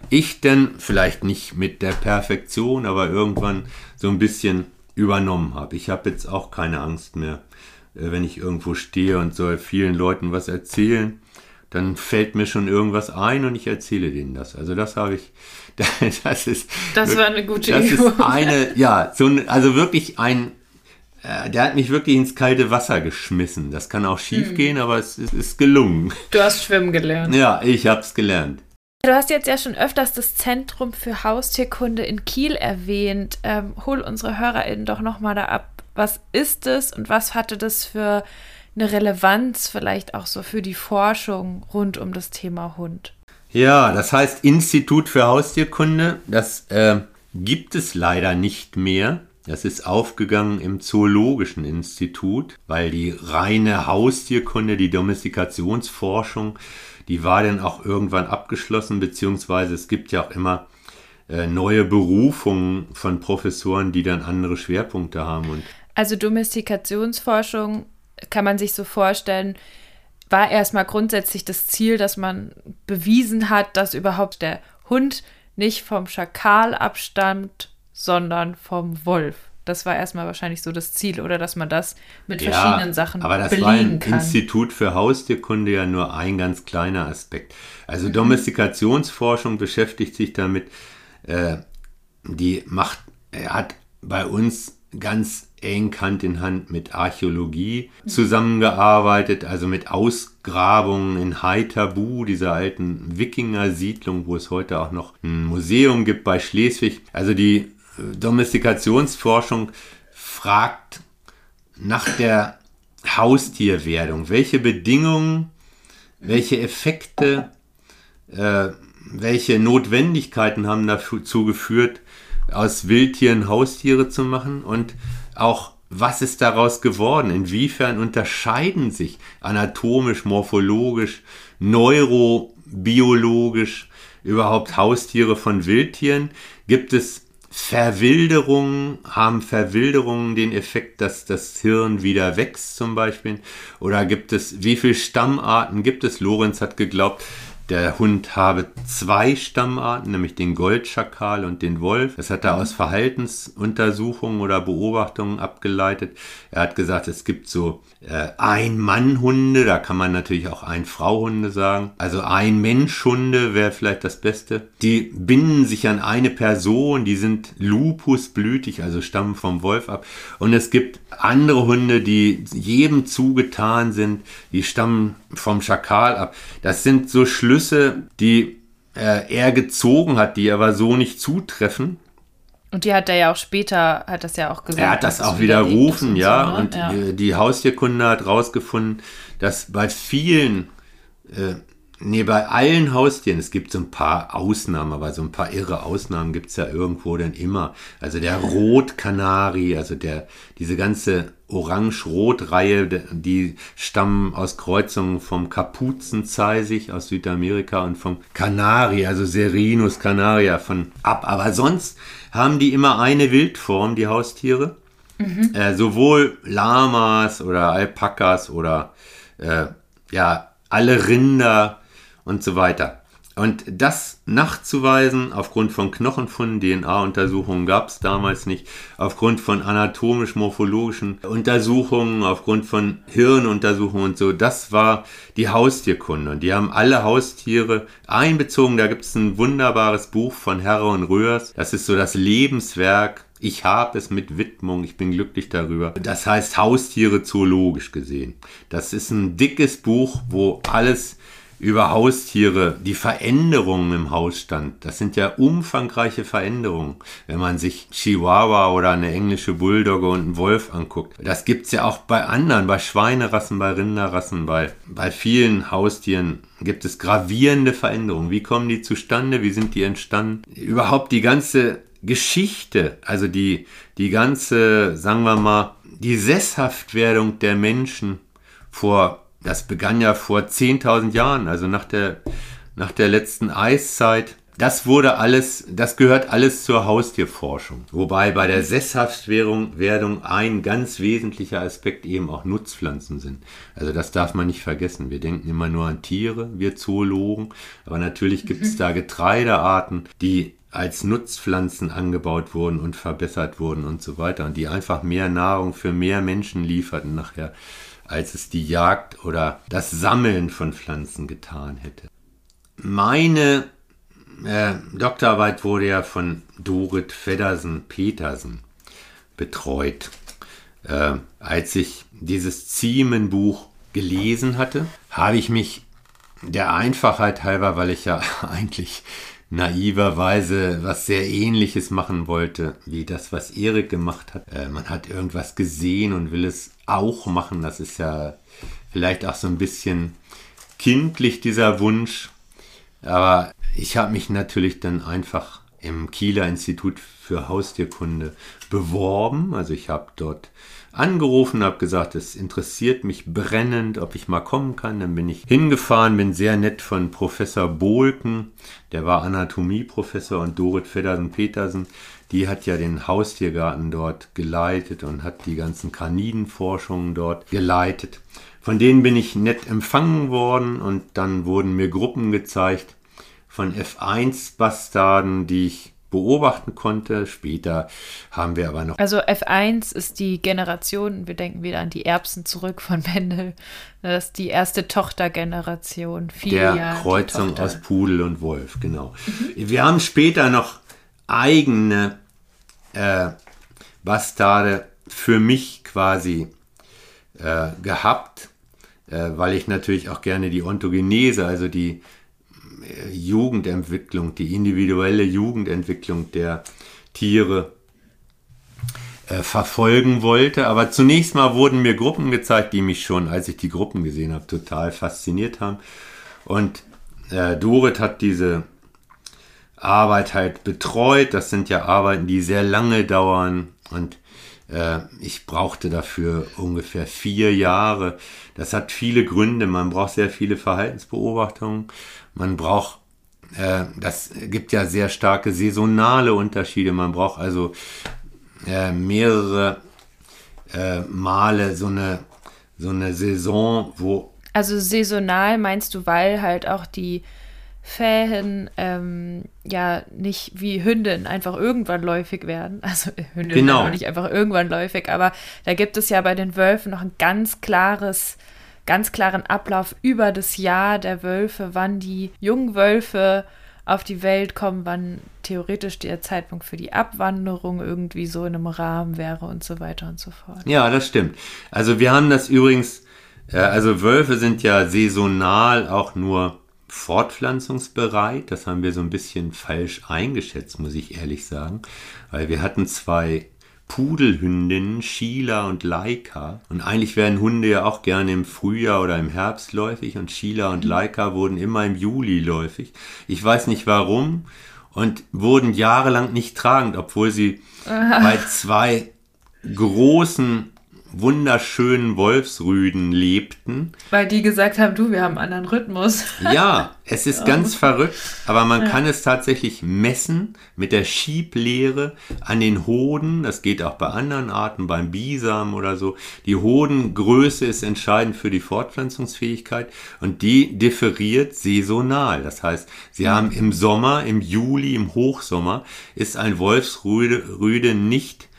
ich denn vielleicht nicht mit der Perfektion, aber irgendwann so ein bisschen übernommen habe. Ich habe jetzt auch keine Angst mehr, äh, wenn ich irgendwo stehe und soll vielen Leuten was erzählen, dann fällt mir schon irgendwas ein und ich erzähle denen das. Also das habe ich, das ist. Das war eine gute Das Übung. ist eine, ja, so ein, also wirklich ein, der hat mich wirklich ins kalte Wasser geschmissen. Das kann auch schief hm. gehen, aber es, es ist gelungen. Du hast schwimmen gelernt. Ja, ich habe es gelernt. Du hast jetzt ja schon öfters das Zentrum für Haustierkunde in Kiel erwähnt. Ähm, hol unsere HörerInnen doch nochmal da ab. Was ist es und was hatte das für eine Relevanz vielleicht auch so für die Forschung rund um das Thema Hund? Ja, das heißt Institut für Haustierkunde. Das äh, gibt es leider nicht mehr. Das ist aufgegangen im Zoologischen Institut, weil die reine Haustierkunde, die Domestikationsforschung, die war dann auch irgendwann abgeschlossen, beziehungsweise es gibt ja auch immer äh, neue Berufungen von Professoren, die dann andere Schwerpunkte haben. Also Domestikationsforschung kann man sich so vorstellen, war erstmal grundsätzlich das Ziel, dass man bewiesen hat, dass überhaupt der Hund nicht vom Schakal abstammt, sondern vom Wolf. Das war erstmal wahrscheinlich so das Ziel, oder dass man das mit ja, verschiedenen Sachen aber das war ein kann. Institut für Haustierkunde ja nur ein ganz kleiner Aspekt. Also mhm. Domestikationsforschung beschäftigt sich damit, äh, die macht, er hat bei uns ganz eng Hand in Hand mit Archäologie zusammengearbeitet, also mit Ausgrabungen in Haithabu, dieser alten Wikinger-Siedlung, wo es heute auch noch ein Museum gibt bei Schleswig. Also die Domestikationsforschung fragt nach der Haustierwerdung. Welche Bedingungen, welche Effekte, äh, welche Notwendigkeiten haben dazu geführt, aus Wildtieren Haustiere zu machen und auch was ist daraus geworden? Inwiefern unterscheiden sich anatomisch, morphologisch, neurobiologisch überhaupt Haustiere von Wildtieren? Gibt es Verwilderungen, haben Verwilderungen den Effekt, dass das Hirn wieder wächst zum Beispiel? Oder gibt es, wie viele Stammarten gibt es? Lorenz hat geglaubt, der Hund habe zwei Stammarten, nämlich den Goldschakal und den Wolf. Das hat er aus Verhaltensuntersuchungen oder Beobachtungen abgeleitet. Er hat gesagt, es gibt so äh, Ein-Mann-Hunde, da kann man natürlich auch Ein-Frau-Hunde sagen. Also Ein-Mensch-Hunde wäre vielleicht das Beste. Die binden sich an eine Person, die sind lupusblütig, also stammen vom Wolf ab. Und es gibt andere Hunde, die jedem zugetan sind, die stammen vom Schakal ab. Das sind so Schlüsse, die äh, er gezogen hat, die aber so nicht zutreffen. Und die hat er ja auch später, hat das ja auch gesagt. Er hat das auch widerrufen, ja. So, ne? Und ja. Die, die Haustierkunde hat rausgefunden, dass bei vielen äh, Nee, bei allen Haustieren, es gibt so ein paar Ausnahmen, aber so ein paar irre Ausnahmen gibt es ja irgendwo denn immer. Also der Rotkanari, also der, diese ganze Orange-Rot-Reihe, die stammen aus Kreuzungen vom Kapuzenzeisig aus Südamerika und vom Kanari, also Serinus canaria von ab. Aber sonst haben die immer eine Wildform, die Haustiere. Mhm. Äh, sowohl Lamas oder Alpakas oder äh, ja, alle Rinder und so weiter. Und das nachzuweisen aufgrund von Knochenfunden, DNA-Untersuchungen gab es damals nicht, aufgrund von anatomisch-morphologischen Untersuchungen, aufgrund von Hirnuntersuchungen und so, das war die Haustierkunde. Und die haben alle Haustiere einbezogen. Da gibt es ein wunderbares Buch von Herre und Röhrs. Das ist so das Lebenswerk ich habe es mit Widmung, ich bin glücklich darüber. Das heißt Haustiere zoologisch gesehen. Das ist ein dickes Buch, wo alles über Haustiere, die Veränderungen im Hausstand. Das sind ja umfangreiche Veränderungen, wenn man sich Chihuahua oder eine englische Bulldogge und einen Wolf anguckt. Das gibt es ja auch bei anderen, bei Schweinerassen, bei Rinderrassen, bei, bei vielen Haustieren gibt es gravierende Veränderungen. Wie kommen die zustande? Wie sind die entstanden? Überhaupt die ganze Geschichte, also die, die ganze, sagen wir mal, die Sesshaftwerdung der Menschen vor das begann ja vor 10.000 Jahren, also nach der, nach der letzten Eiszeit. das wurde alles, das gehört alles zur Haustierforschung. Wobei bei der Sesshaftwerdung ein ganz wesentlicher Aspekt eben auch Nutzpflanzen sind. Also das darf man nicht vergessen. Wir denken immer nur an Tiere, wir Zoologen. Aber natürlich gibt es da Getreidearten, die als Nutzpflanzen angebaut wurden und verbessert wurden und so weiter und die einfach mehr Nahrung für mehr Menschen lieferten nachher, als es die Jagd oder das Sammeln von Pflanzen getan hätte. Meine äh, Doktorarbeit wurde ja von Dorit Feddersen-Petersen betreut. Äh, als ich dieses Ziemenbuch gelesen hatte, habe ich mich der Einfachheit halber, weil ich ja eigentlich naiverweise was sehr ähnliches machen wollte, wie das, was Erik gemacht hat. Äh, man hat irgendwas gesehen und will es auch machen. Das ist ja vielleicht auch so ein bisschen kindlich, dieser Wunsch. Aber ich habe mich natürlich dann einfach im Kieler Institut für Haustierkunde beworben. Also ich habe dort angerufen, habe gesagt, es interessiert mich brennend, ob ich mal kommen kann. Dann bin ich hingefahren, bin sehr nett von Professor Bohlken, der war Anatomieprofessor und Dorit Feddersen-Petersen, die hat ja den Haustiergarten dort geleitet und hat die ganzen Kanidenforschungen dort geleitet. Von denen bin ich nett empfangen worden und dann wurden mir Gruppen gezeigt von F1-Bastarden, die ich beobachten konnte. Später haben wir aber noch. Also F1 ist die Generation, wir denken wieder an die Erbsen zurück von Mendel. Das ist die erste Tochtergeneration. Der Kreuzung aus Pudel und Wolf, genau. Mhm. Wir haben später noch eigene äh, Bastarde für mich quasi äh, gehabt, äh, weil ich natürlich auch gerne die Ontogenese, also die Jugendentwicklung, die individuelle Jugendentwicklung der Tiere äh, verfolgen wollte. Aber zunächst mal wurden mir Gruppen gezeigt, die mich schon, als ich die Gruppen gesehen habe, total fasziniert haben. Und äh, Dorit hat diese Arbeit halt betreut. Das sind ja Arbeiten, die sehr lange dauern und ich brauchte dafür ungefähr vier Jahre. Das hat viele Gründe. Man braucht sehr viele Verhaltensbeobachtungen. Man braucht, äh, das gibt ja sehr starke saisonale Unterschiede. Man braucht also äh, mehrere äh, Male so eine, so eine Saison, wo. Also saisonal meinst du, weil halt auch die Fähen ähm, ja nicht wie Hündin einfach irgendwann läufig werden. Also Hündin genau. nicht einfach irgendwann läufig, aber da gibt es ja bei den Wölfen noch ein ganz klares, ganz klaren Ablauf über das Jahr der Wölfe, wann die jungen Wölfe auf die Welt kommen, wann theoretisch der Zeitpunkt für die Abwanderung irgendwie so in einem Rahmen wäre und so weiter und so fort. Ja, das stimmt. Also wir haben das übrigens, äh, also Wölfe sind ja saisonal auch nur fortpflanzungsbereit. Das haben wir so ein bisschen falsch eingeschätzt, muss ich ehrlich sagen. Weil wir hatten zwei Pudelhündinnen, Sheila und Laika. Und eigentlich werden Hunde ja auch gerne im Frühjahr oder im Herbst läufig und Sheila und Laika wurden immer im Juli läufig. Ich weiß nicht warum und wurden jahrelang nicht tragend, obwohl sie Aha. bei zwei großen wunderschönen Wolfsrüden lebten. Weil die gesagt haben, du, wir haben einen anderen Rhythmus. Ja, es ist ganz verrückt, aber man ja. kann es tatsächlich messen mit der Schieblehre an den Hoden. Das geht auch bei anderen Arten, beim Bisam oder so. Die Hodengröße ist entscheidend für die Fortpflanzungsfähigkeit und die differiert saisonal. Das heißt, sie haben im Sommer, im Juli, im Hochsommer, ist ein Wolfsrüde nicht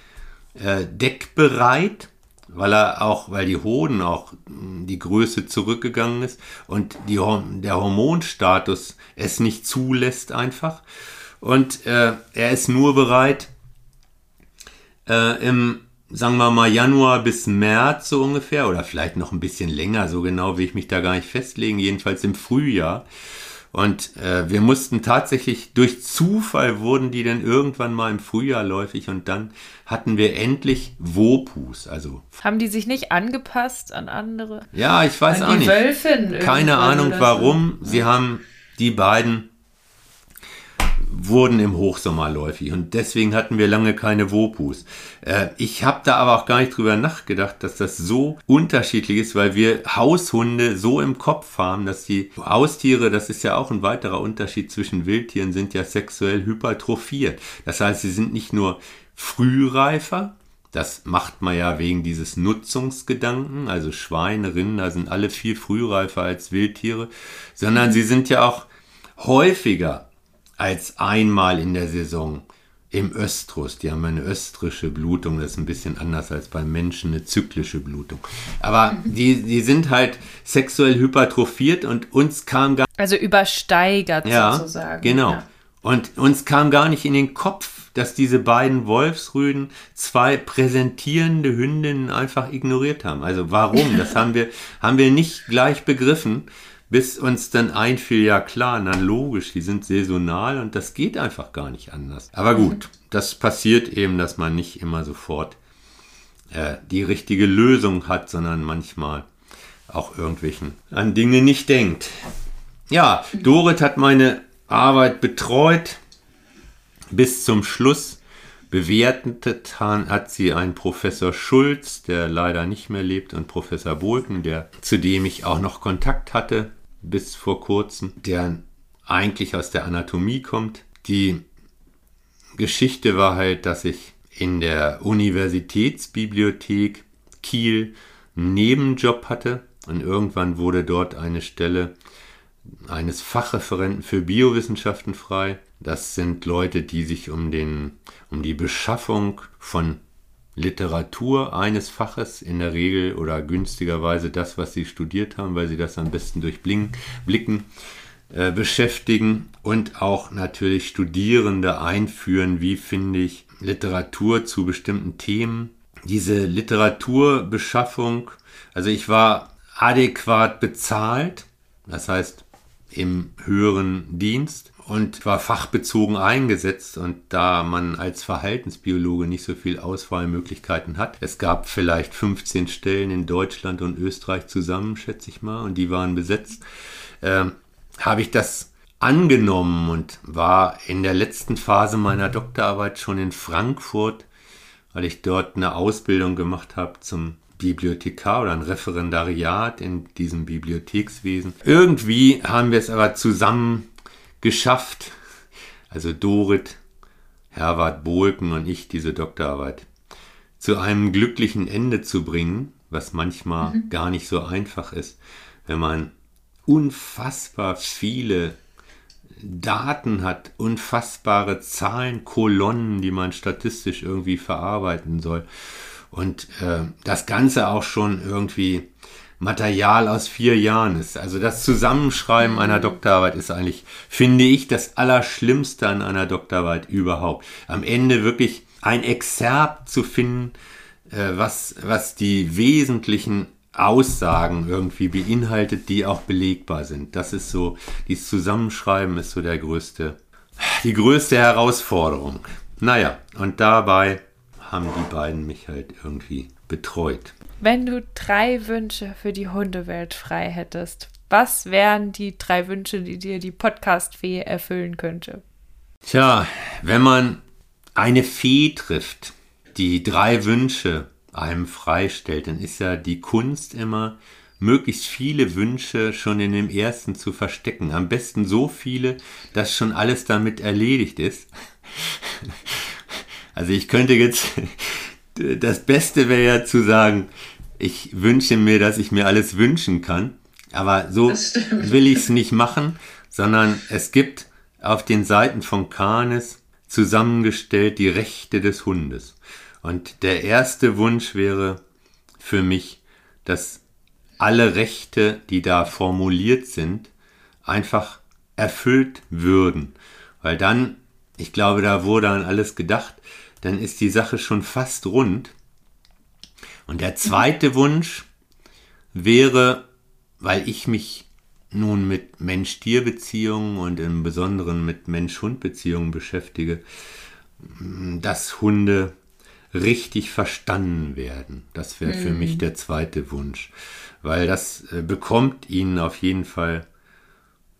äh, deckbereit weil er auch, weil die Hoden auch hm, die Größe zurückgegangen ist und die, der Hormonstatus es nicht zulässt einfach. Und äh, er ist nur bereit, äh, im, sagen wir mal, Januar bis März so ungefähr, oder vielleicht noch ein bisschen länger, so genau will ich mich da gar nicht festlegen, jedenfalls im Frühjahr. Und äh, wir mussten tatsächlich, durch Zufall wurden die dann irgendwann mal im Frühjahr läufig und dann hatten wir endlich Wopus. Also Haben die sich nicht angepasst an andere? Ja, ich weiß an auch nicht. Wölfin Keine Ahnung warum. So. Sie haben die beiden wurden im Hochsommer läufig und deswegen hatten wir lange keine Wopus. Äh, ich habe da aber auch gar nicht drüber nachgedacht, dass das so unterschiedlich ist, weil wir Haushunde so im Kopf haben, dass die Haustiere, das ist ja auch ein weiterer Unterschied zwischen Wildtieren, sind ja sexuell hypertrophiert. Das heißt, sie sind nicht nur frühreifer, das macht man ja wegen dieses Nutzungsgedanken, also Schweine, Rinder sind alle viel frühreifer als Wildtiere, sondern sie sind ja auch häufiger als einmal in der Saison im Östrus. Die haben eine östrische Blutung, das ist ein bisschen anders als beim Menschen, eine zyklische Blutung. Aber die, die sind halt sexuell hypertrophiert und uns kam gar Also übersteigert ja, sozusagen. Genau. Ja. Und uns kam gar nicht in den Kopf, dass diese beiden Wolfsrüden zwei präsentierende Hündinnen einfach ignoriert haben. Also warum? Das haben wir, haben wir nicht gleich begriffen bis uns dann einfiel, ja klar, na logisch, die sind saisonal und das geht einfach gar nicht anders. Aber gut, das passiert eben, dass man nicht immer sofort äh, die richtige Lösung hat, sondern manchmal auch irgendwelchen an Dinge nicht denkt. Ja, Dorit hat meine Arbeit betreut bis zum Schluss. Bewertet hat sie ein Professor Schulz, der leider nicht mehr lebt, und Professor Bolken, der, zu dem ich auch noch Kontakt hatte bis vor kurzem, der eigentlich aus der Anatomie kommt. Die Geschichte war halt, dass ich in der Universitätsbibliothek Kiel einen Nebenjob hatte und irgendwann wurde dort eine Stelle eines Fachreferenten für Biowissenschaften frei. Das sind Leute, die sich um, den, um die Beschaffung von Literatur eines Faches in der Regel oder günstigerweise das, was sie studiert haben, weil sie das am besten durchblicken, äh, beschäftigen und auch natürlich Studierende einführen, wie finde ich Literatur zu bestimmten Themen. Diese Literaturbeschaffung, also ich war adäquat bezahlt, das heißt im höheren Dienst und war fachbezogen eingesetzt und da man als Verhaltensbiologe nicht so viel Auswahlmöglichkeiten hat, es gab vielleicht 15 Stellen in Deutschland und Österreich zusammen, schätze ich mal, und die waren besetzt, äh, habe ich das angenommen und war in der letzten Phase meiner Doktorarbeit schon in Frankfurt, weil ich dort eine Ausbildung gemacht habe zum Bibliothekar oder ein Referendariat in diesem Bibliothekswesen. Irgendwie haben wir es aber zusammen geschafft, also Dorit, Herwart Bohlken und ich, diese Doktorarbeit, zu einem glücklichen Ende zu bringen, was manchmal mhm. gar nicht so einfach ist, wenn man unfassbar viele Daten hat, unfassbare Zahlenkolonnen, die man statistisch irgendwie verarbeiten soll. Und äh, das Ganze auch schon irgendwie Material aus vier Jahren ist. Also das Zusammenschreiben einer Doktorarbeit ist eigentlich, finde ich, das Allerschlimmste an einer Doktorarbeit überhaupt. Am Ende wirklich ein Exerpt zu finden, äh, was, was die wesentlichen Aussagen irgendwie beinhaltet, die auch belegbar sind. Das ist so, dieses Zusammenschreiben ist so der größte, die größte Herausforderung. Naja, und dabei haben die beiden mich halt irgendwie betreut. Wenn du drei Wünsche für die Hundewelt frei hättest, was wären die drei Wünsche, die dir die Podcast-Fee erfüllen könnte? Tja, wenn man eine Fee trifft, die drei Wünsche einem freistellt, dann ist ja die Kunst immer, möglichst viele Wünsche schon in dem ersten zu verstecken. Am besten so viele, dass schon alles damit erledigt ist. Also ich könnte jetzt, das Beste wäre ja zu sagen, ich wünsche mir, dass ich mir alles wünschen kann. Aber so will ich es nicht machen, sondern es gibt auf den Seiten von Kahnes zusammengestellt die Rechte des Hundes. Und der erste Wunsch wäre für mich, dass alle Rechte, die da formuliert sind, einfach erfüllt würden. Weil dann, ich glaube, da wurde an alles gedacht, dann ist die Sache schon fast rund und der zweite Wunsch wäre, weil ich mich nun mit Mensch-Tier-Beziehungen und im Besonderen mit Mensch-Hund-Beziehungen beschäftige, dass Hunde richtig verstanden werden. Das wäre für mich mhm. der zweite Wunsch, weil das äh, bekommt ihnen auf jeden Fall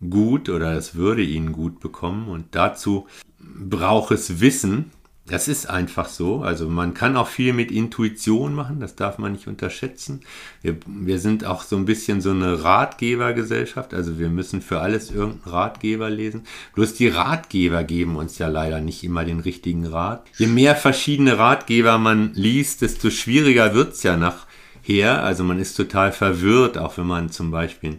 gut oder es würde ihnen gut bekommen. Und dazu braucht es Wissen, das ist einfach so. Also man kann auch viel mit Intuition machen, das darf man nicht unterschätzen. Wir, wir sind auch so ein bisschen so eine Ratgebergesellschaft, also wir müssen für alles irgendeinen Ratgeber lesen. Bloß die Ratgeber geben uns ja leider nicht immer den richtigen Rat. Je mehr verschiedene Ratgeber man liest, desto schwieriger wird's ja nach her. Also man ist total verwirrt, auch wenn man zum Beispiel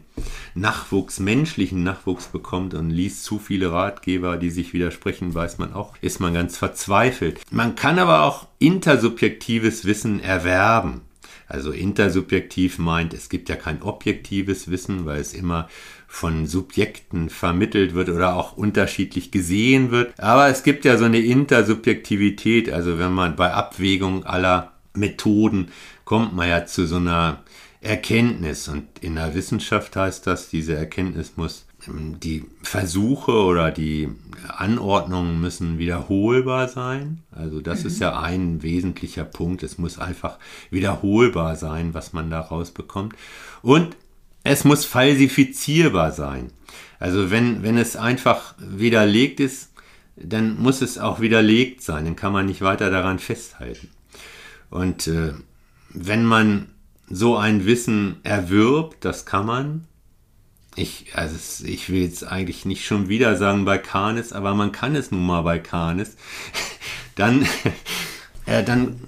Nachwuchs, menschlichen Nachwuchs bekommt und liest zu viele Ratgeber, die sich widersprechen, weiß man auch, ist man ganz verzweifelt. Man kann aber auch intersubjektives Wissen erwerben. Also intersubjektiv meint, es gibt ja kein objektives Wissen, weil es immer von Subjekten vermittelt wird oder auch unterschiedlich gesehen wird. Aber es gibt ja so eine Intersubjektivität, also wenn man bei Abwägung aller Methoden kommt man ja zu so einer Erkenntnis. Und in der Wissenschaft heißt das, diese Erkenntnis muss, ähm, die Versuche oder die Anordnungen müssen wiederholbar sein. Also das mhm. ist ja ein wesentlicher Punkt. Es muss einfach wiederholbar sein, was man da rausbekommt. Und es muss falsifizierbar sein. Also wenn, wenn es einfach widerlegt ist, dann muss es auch widerlegt sein. Dann kann man nicht weiter daran festhalten. Und äh, wenn man so ein Wissen erwirbt, das kann man. Ich, also ich will jetzt eigentlich nicht schon wieder sagen bei Canis, aber man kann es nun mal bei Canis. Dann, äh, dann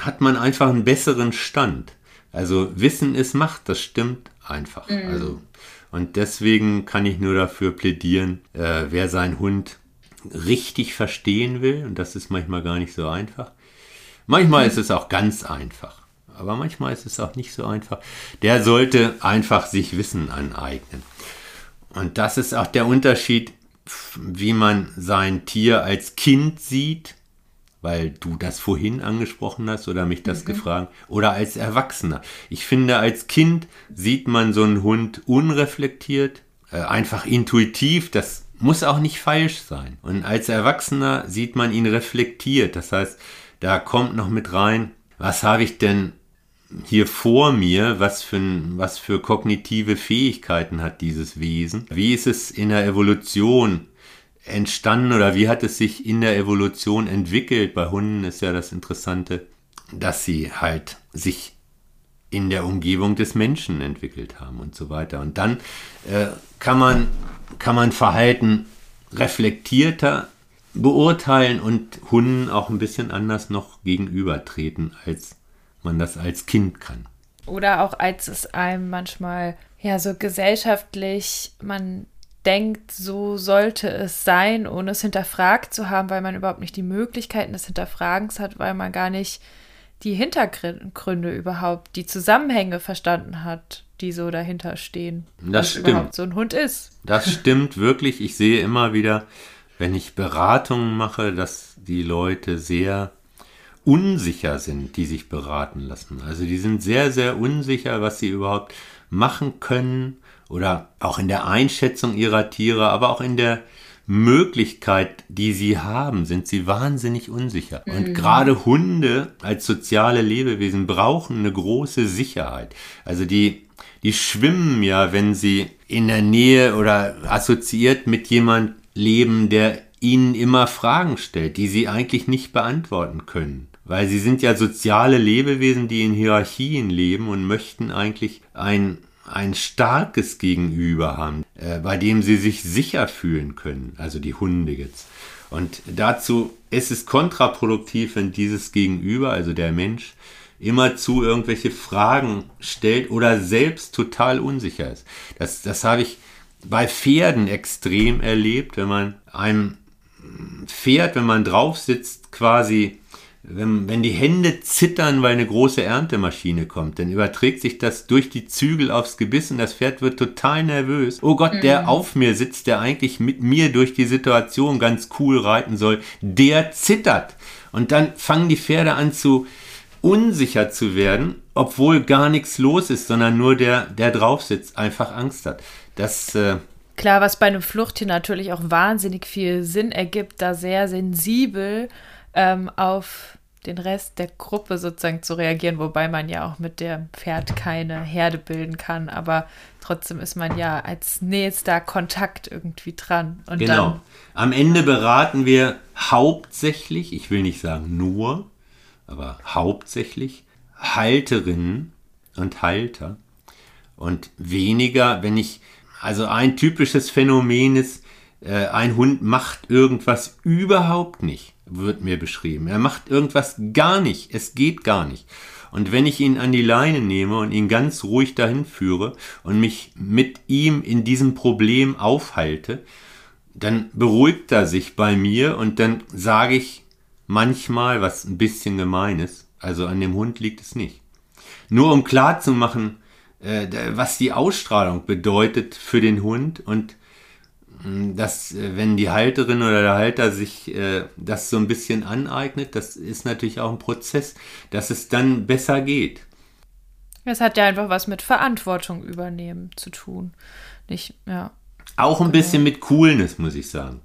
hat man einfach einen besseren Stand. Also Wissen ist Macht, das stimmt einfach. Mhm. Also, und deswegen kann ich nur dafür plädieren, äh, wer seinen Hund richtig verstehen will, und das ist manchmal gar nicht so einfach. Manchmal mhm. ist es auch ganz einfach aber manchmal ist es auch nicht so einfach. Der sollte einfach sich Wissen aneignen. Und das ist auch der Unterschied, wie man sein Tier als Kind sieht, weil du das vorhin angesprochen hast oder mich das mhm. gefragt, oder als Erwachsener. Ich finde, als Kind sieht man so einen Hund unreflektiert, äh, einfach intuitiv, das muss auch nicht falsch sein. Und als Erwachsener sieht man ihn reflektiert, das heißt, da kommt noch mit rein, was habe ich denn hier vor mir, was für, was für kognitive Fähigkeiten hat dieses Wesen? Wie ist es in der Evolution entstanden oder wie hat es sich in der Evolution entwickelt? Bei Hunden ist ja das Interessante, dass sie halt sich in der Umgebung des Menschen entwickelt haben und so weiter. Und dann äh, kann, man, kann man Verhalten reflektierter beurteilen und Hunden auch ein bisschen anders noch gegenübertreten als man das als Kind kann. Oder auch als es einem manchmal ja so gesellschaftlich, man denkt, so sollte es sein, ohne es hinterfragt zu haben, weil man überhaupt nicht die Möglichkeiten des Hinterfragens hat, weil man gar nicht die Hintergründe überhaupt, die Zusammenhänge verstanden hat, die so dahinter stehen. Das stimmt. überhaupt so ein Hund ist. Das stimmt wirklich. Ich sehe immer wieder, wenn ich Beratungen mache, dass die Leute sehr unsicher sind, die sich beraten lassen. Also die sind sehr, sehr unsicher, was sie überhaupt machen können oder auch in der Einschätzung ihrer Tiere, aber auch in der Möglichkeit, die sie haben, sind sie wahnsinnig unsicher. Mhm. Und gerade Hunde als soziale Lebewesen brauchen eine große Sicherheit. Also die, die schwimmen ja, wenn sie in der Nähe oder assoziiert mit jemand leben, der ihnen immer Fragen stellt, die sie eigentlich nicht beantworten können. Weil sie sind ja soziale Lebewesen, die in Hierarchien leben und möchten eigentlich ein, ein starkes Gegenüber haben, äh, bei dem sie sich sicher fühlen können, also die Hunde jetzt. Und dazu ist es kontraproduktiv, wenn dieses Gegenüber, also der Mensch, immerzu irgendwelche Fragen stellt oder selbst total unsicher ist. Das, das habe ich bei Pferden extrem erlebt, wenn man einem Pferd, wenn man drauf sitzt, quasi wenn, wenn die Hände zittern, weil eine große Erntemaschine kommt, dann überträgt sich das durch die Zügel aufs Gebiss und das Pferd wird total nervös. Oh Gott, mhm. der auf mir sitzt, der eigentlich mit mir durch die Situation ganz cool reiten soll, der zittert. Und dann fangen die Pferde an zu unsicher zu werden, obwohl gar nichts los ist, sondern nur der, der drauf sitzt, einfach Angst hat. Das äh, Klar, was bei einem Fluchttier natürlich auch wahnsinnig viel Sinn ergibt, da sehr sensibel ähm, auf den Rest der Gruppe sozusagen zu reagieren, wobei man ja auch mit dem Pferd keine Herde bilden kann, aber trotzdem ist man ja als nächster Kontakt irgendwie dran. Und genau. Dann, Am Ende beraten wir hauptsächlich, ich will nicht sagen nur, aber hauptsächlich Halterinnen und Halter und weniger, wenn ich, also ein typisches Phänomen ist, äh, ein Hund macht irgendwas überhaupt nicht, wird mir beschrieben. Er macht irgendwas gar nicht, es geht gar nicht. Und wenn ich ihn an die Leine nehme und ihn ganz ruhig dahin führe und mich mit ihm in diesem Problem aufhalte, dann beruhigt er sich bei mir und dann sage ich manchmal, was ein bisschen gemein ist, also an dem Hund liegt es nicht. Nur um klar zu machen, äh, was die Ausstrahlung bedeutet für den Hund und dass äh, wenn die Halterin oder der Halter sich äh, das so ein bisschen aneignet, das ist natürlich auch ein Prozess, dass es dann besser geht. Es hat ja einfach was mit Verantwortung übernehmen zu tun. Nicht, ja. Auch ein genau. bisschen mit Coolness, muss ich sagen.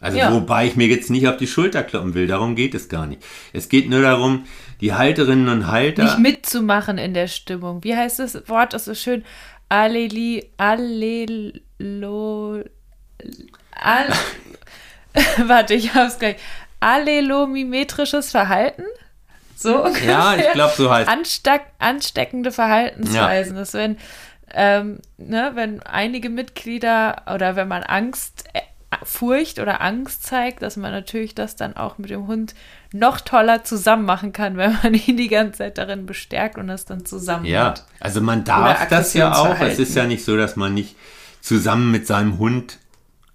Also ja. wobei ich mir jetzt nicht auf die Schulter kloppen will, darum geht es gar nicht. Es geht nur darum, die Halterinnen und Halter. Nicht mitzumachen in der Stimmung. Wie heißt das Wort? Das ist so schön. Alleli, allelo. All, warte, ich hab's gleich. Allelomimetrisches Verhalten? So ungefähr. Ja, ich glaube, so heißt Ansteck, Ansteckende Verhaltensweisen. Ja. Das wenn, ähm, ne, wenn einige Mitglieder oder wenn man Angst Furcht oder Angst zeigt, dass man natürlich das dann auch mit dem Hund noch toller zusammen machen kann, wenn man ihn die ganze Zeit darin bestärkt und das dann zusammen Ja, hat. also man darf das ja auch. Es ist ja nicht so, dass man nicht zusammen mit seinem Hund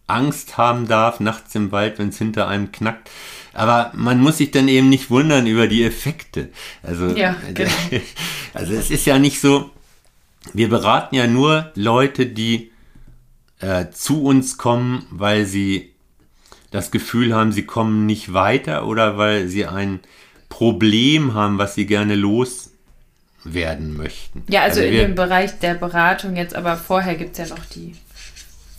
Angst haben darf, nachts im Wald, wenn es hinter einem knackt. Aber man muss sich dann eben nicht wundern über die Effekte. Also, ja, genau. also es ist ja nicht so, wir beraten ja nur Leute, die äh, zu uns kommen, weil sie das Gefühl haben, sie kommen nicht weiter oder weil sie ein Problem haben, was sie gerne loswerden möchten. Ja, also, also in dem Bereich der Beratung jetzt, aber vorher gibt es ja noch die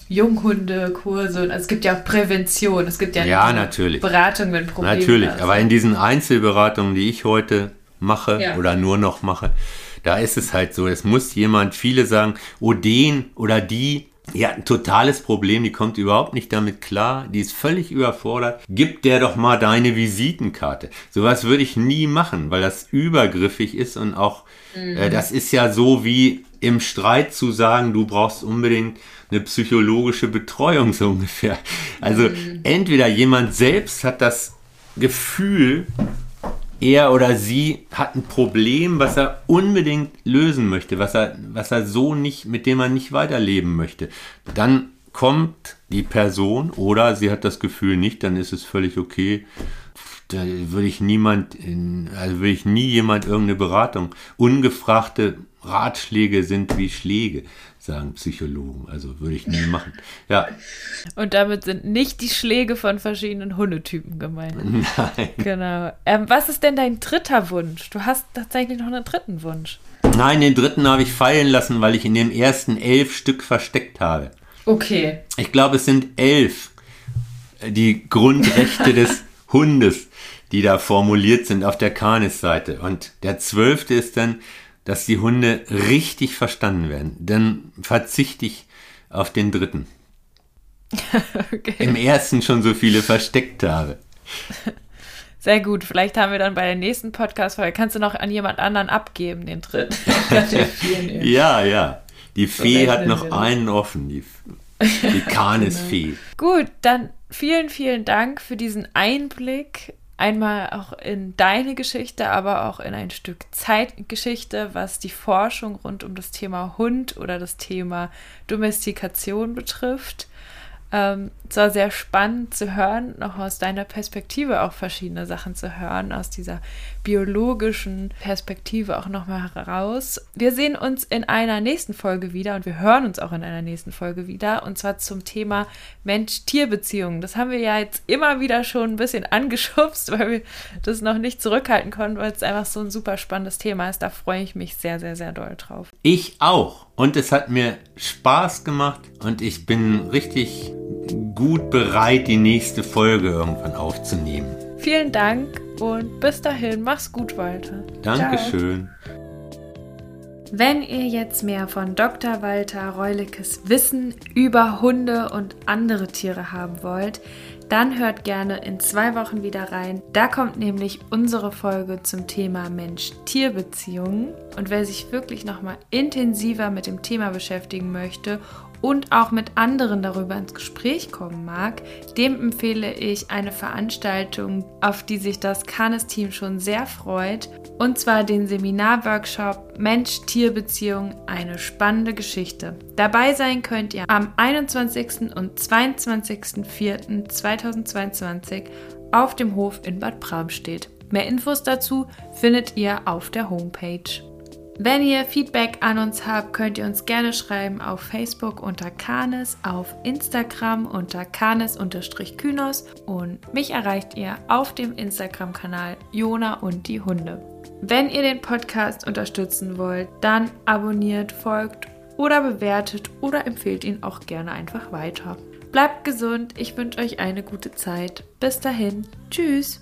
Junghundekurse. Also es gibt ja auch Prävention. Es gibt ja, ja natürlich. Beratung, wenn Probleme Natürlich, also. aber in diesen Einzelberatungen, die ich heute mache ja. oder nur noch mache, da ist es halt so, es muss jemand, viele sagen, oh den oder die ja, ein totales Problem, die kommt überhaupt nicht damit klar, die ist völlig überfordert. Gib der doch mal deine Visitenkarte. Sowas würde ich nie machen, weil das übergriffig ist und auch, mhm. äh, das ist ja so wie im Streit zu sagen, du brauchst unbedingt eine psychologische Betreuung so ungefähr. Also mhm. entweder jemand selbst hat das Gefühl, er oder sie hat ein Problem, was er unbedingt lösen möchte, was er, was er so nicht, mit dem er nicht weiterleben möchte. Dann kommt die Person oder sie hat das Gefühl nicht, dann ist es völlig okay. Da würde ich niemand, in, also würde ich nie jemand irgendeine Beratung. Ungefragte Ratschläge sind wie Schläge sagen Psychologen. Also würde ich nie machen. Ja. Und damit sind nicht die Schläge von verschiedenen Hundetypen gemeint. Nein. Genau. Ähm, was ist denn dein dritter Wunsch? Du hast tatsächlich noch einen dritten Wunsch. Nein, den dritten habe ich fallen lassen, weil ich in dem ersten elf Stück versteckt habe. Okay. Ich glaube, es sind elf äh, die Grundrechte des Hundes, die da formuliert sind auf der Canis-Seite. Und der zwölfte ist dann dass die Hunde richtig verstanden werden. Dann verzichte ich auf den dritten. okay. Im ersten schon so viele versteckt habe. Sehr gut. Vielleicht haben wir dann bei der nächsten Podcast-Folge, kannst du noch an jemand anderen abgeben, den dritten. ja, ja. Die Fee so hat noch einen offen, die, die Kanisfee. genau. Gut, dann vielen, vielen Dank für diesen Einblick einmal auch in deine Geschichte, aber auch in ein Stück Zeitgeschichte, was die Forschung rund um das Thema Hund oder das Thema Domestikation betrifft. Ähm, es war sehr spannend zu hören, noch aus deiner Perspektive auch verschiedene Sachen zu hören, aus dieser biologischen Perspektive auch nochmal heraus. Wir sehen uns in einer nächsten Folge wieder und wir hören uns auch in einer nächsten Folge wieder und zwar zum Thema Mensch-Tier-Beziehungen. Das haben wir ja jetzt immer wieder schon ein bisschen angeschubst, weil wir das noch nicht zurückhalten konnten, weil es einfach so ein super spannendes Thema ist. Da freue ich mich sehr, sehr, sehr doll drauf. Ich auch. Und es hat mir Spaß gemacht und ich bin richtig gut bereit, die nächste Folge irgendwann aufzunehmen. Vielen Dank und bis dahin, mach's gut, Walter. Dankeschön. Ciao. Wenn ihr jetzt mehr von Dr. Walter Reulikes Wissen über Hunde und andere Tiere haben wollt, dann hört gerne in zwei Wochen wieder rein. Da kommt nämlich unsere Folge zum Thema Mensch-Tier-Beziehungen. Und wer sich wirklich nochmal intensiver mit dem Thema beschäftigen möchte und auch mit anderen darüber ins Gespräch kommen mag, dem empfehle ich eine Veranstaltung, auf die sich das Canis-Team schon sehr freut, und zwar den Seminarworkshop Mensch-Tier-Beziehung, eine spannende Geschichte. Dabei sein könnt ihr am 21. und 22.04.2022 auf dem Hof in Bad Bramstedt. Mehr Infos dazu findet ihr auf der Homepage. Wenn ihr Feedback an uns habt, könnt ihr uns gerne schreiben auf Facebook unter Kanes, auf Instagram unter Kanes-Kynos und mich erreicht ihr auf dem Instagram-Kanal Jona und die Hunde. Wenn ihr den Podcast unterstützen wollt, dann abonniert, folgt oder bewertet oder empfehlt ihn auch gerne einfach weiter. Bleibt gesund, ich wünsche euch eine gute Zeit. Bis dahin, tschüss!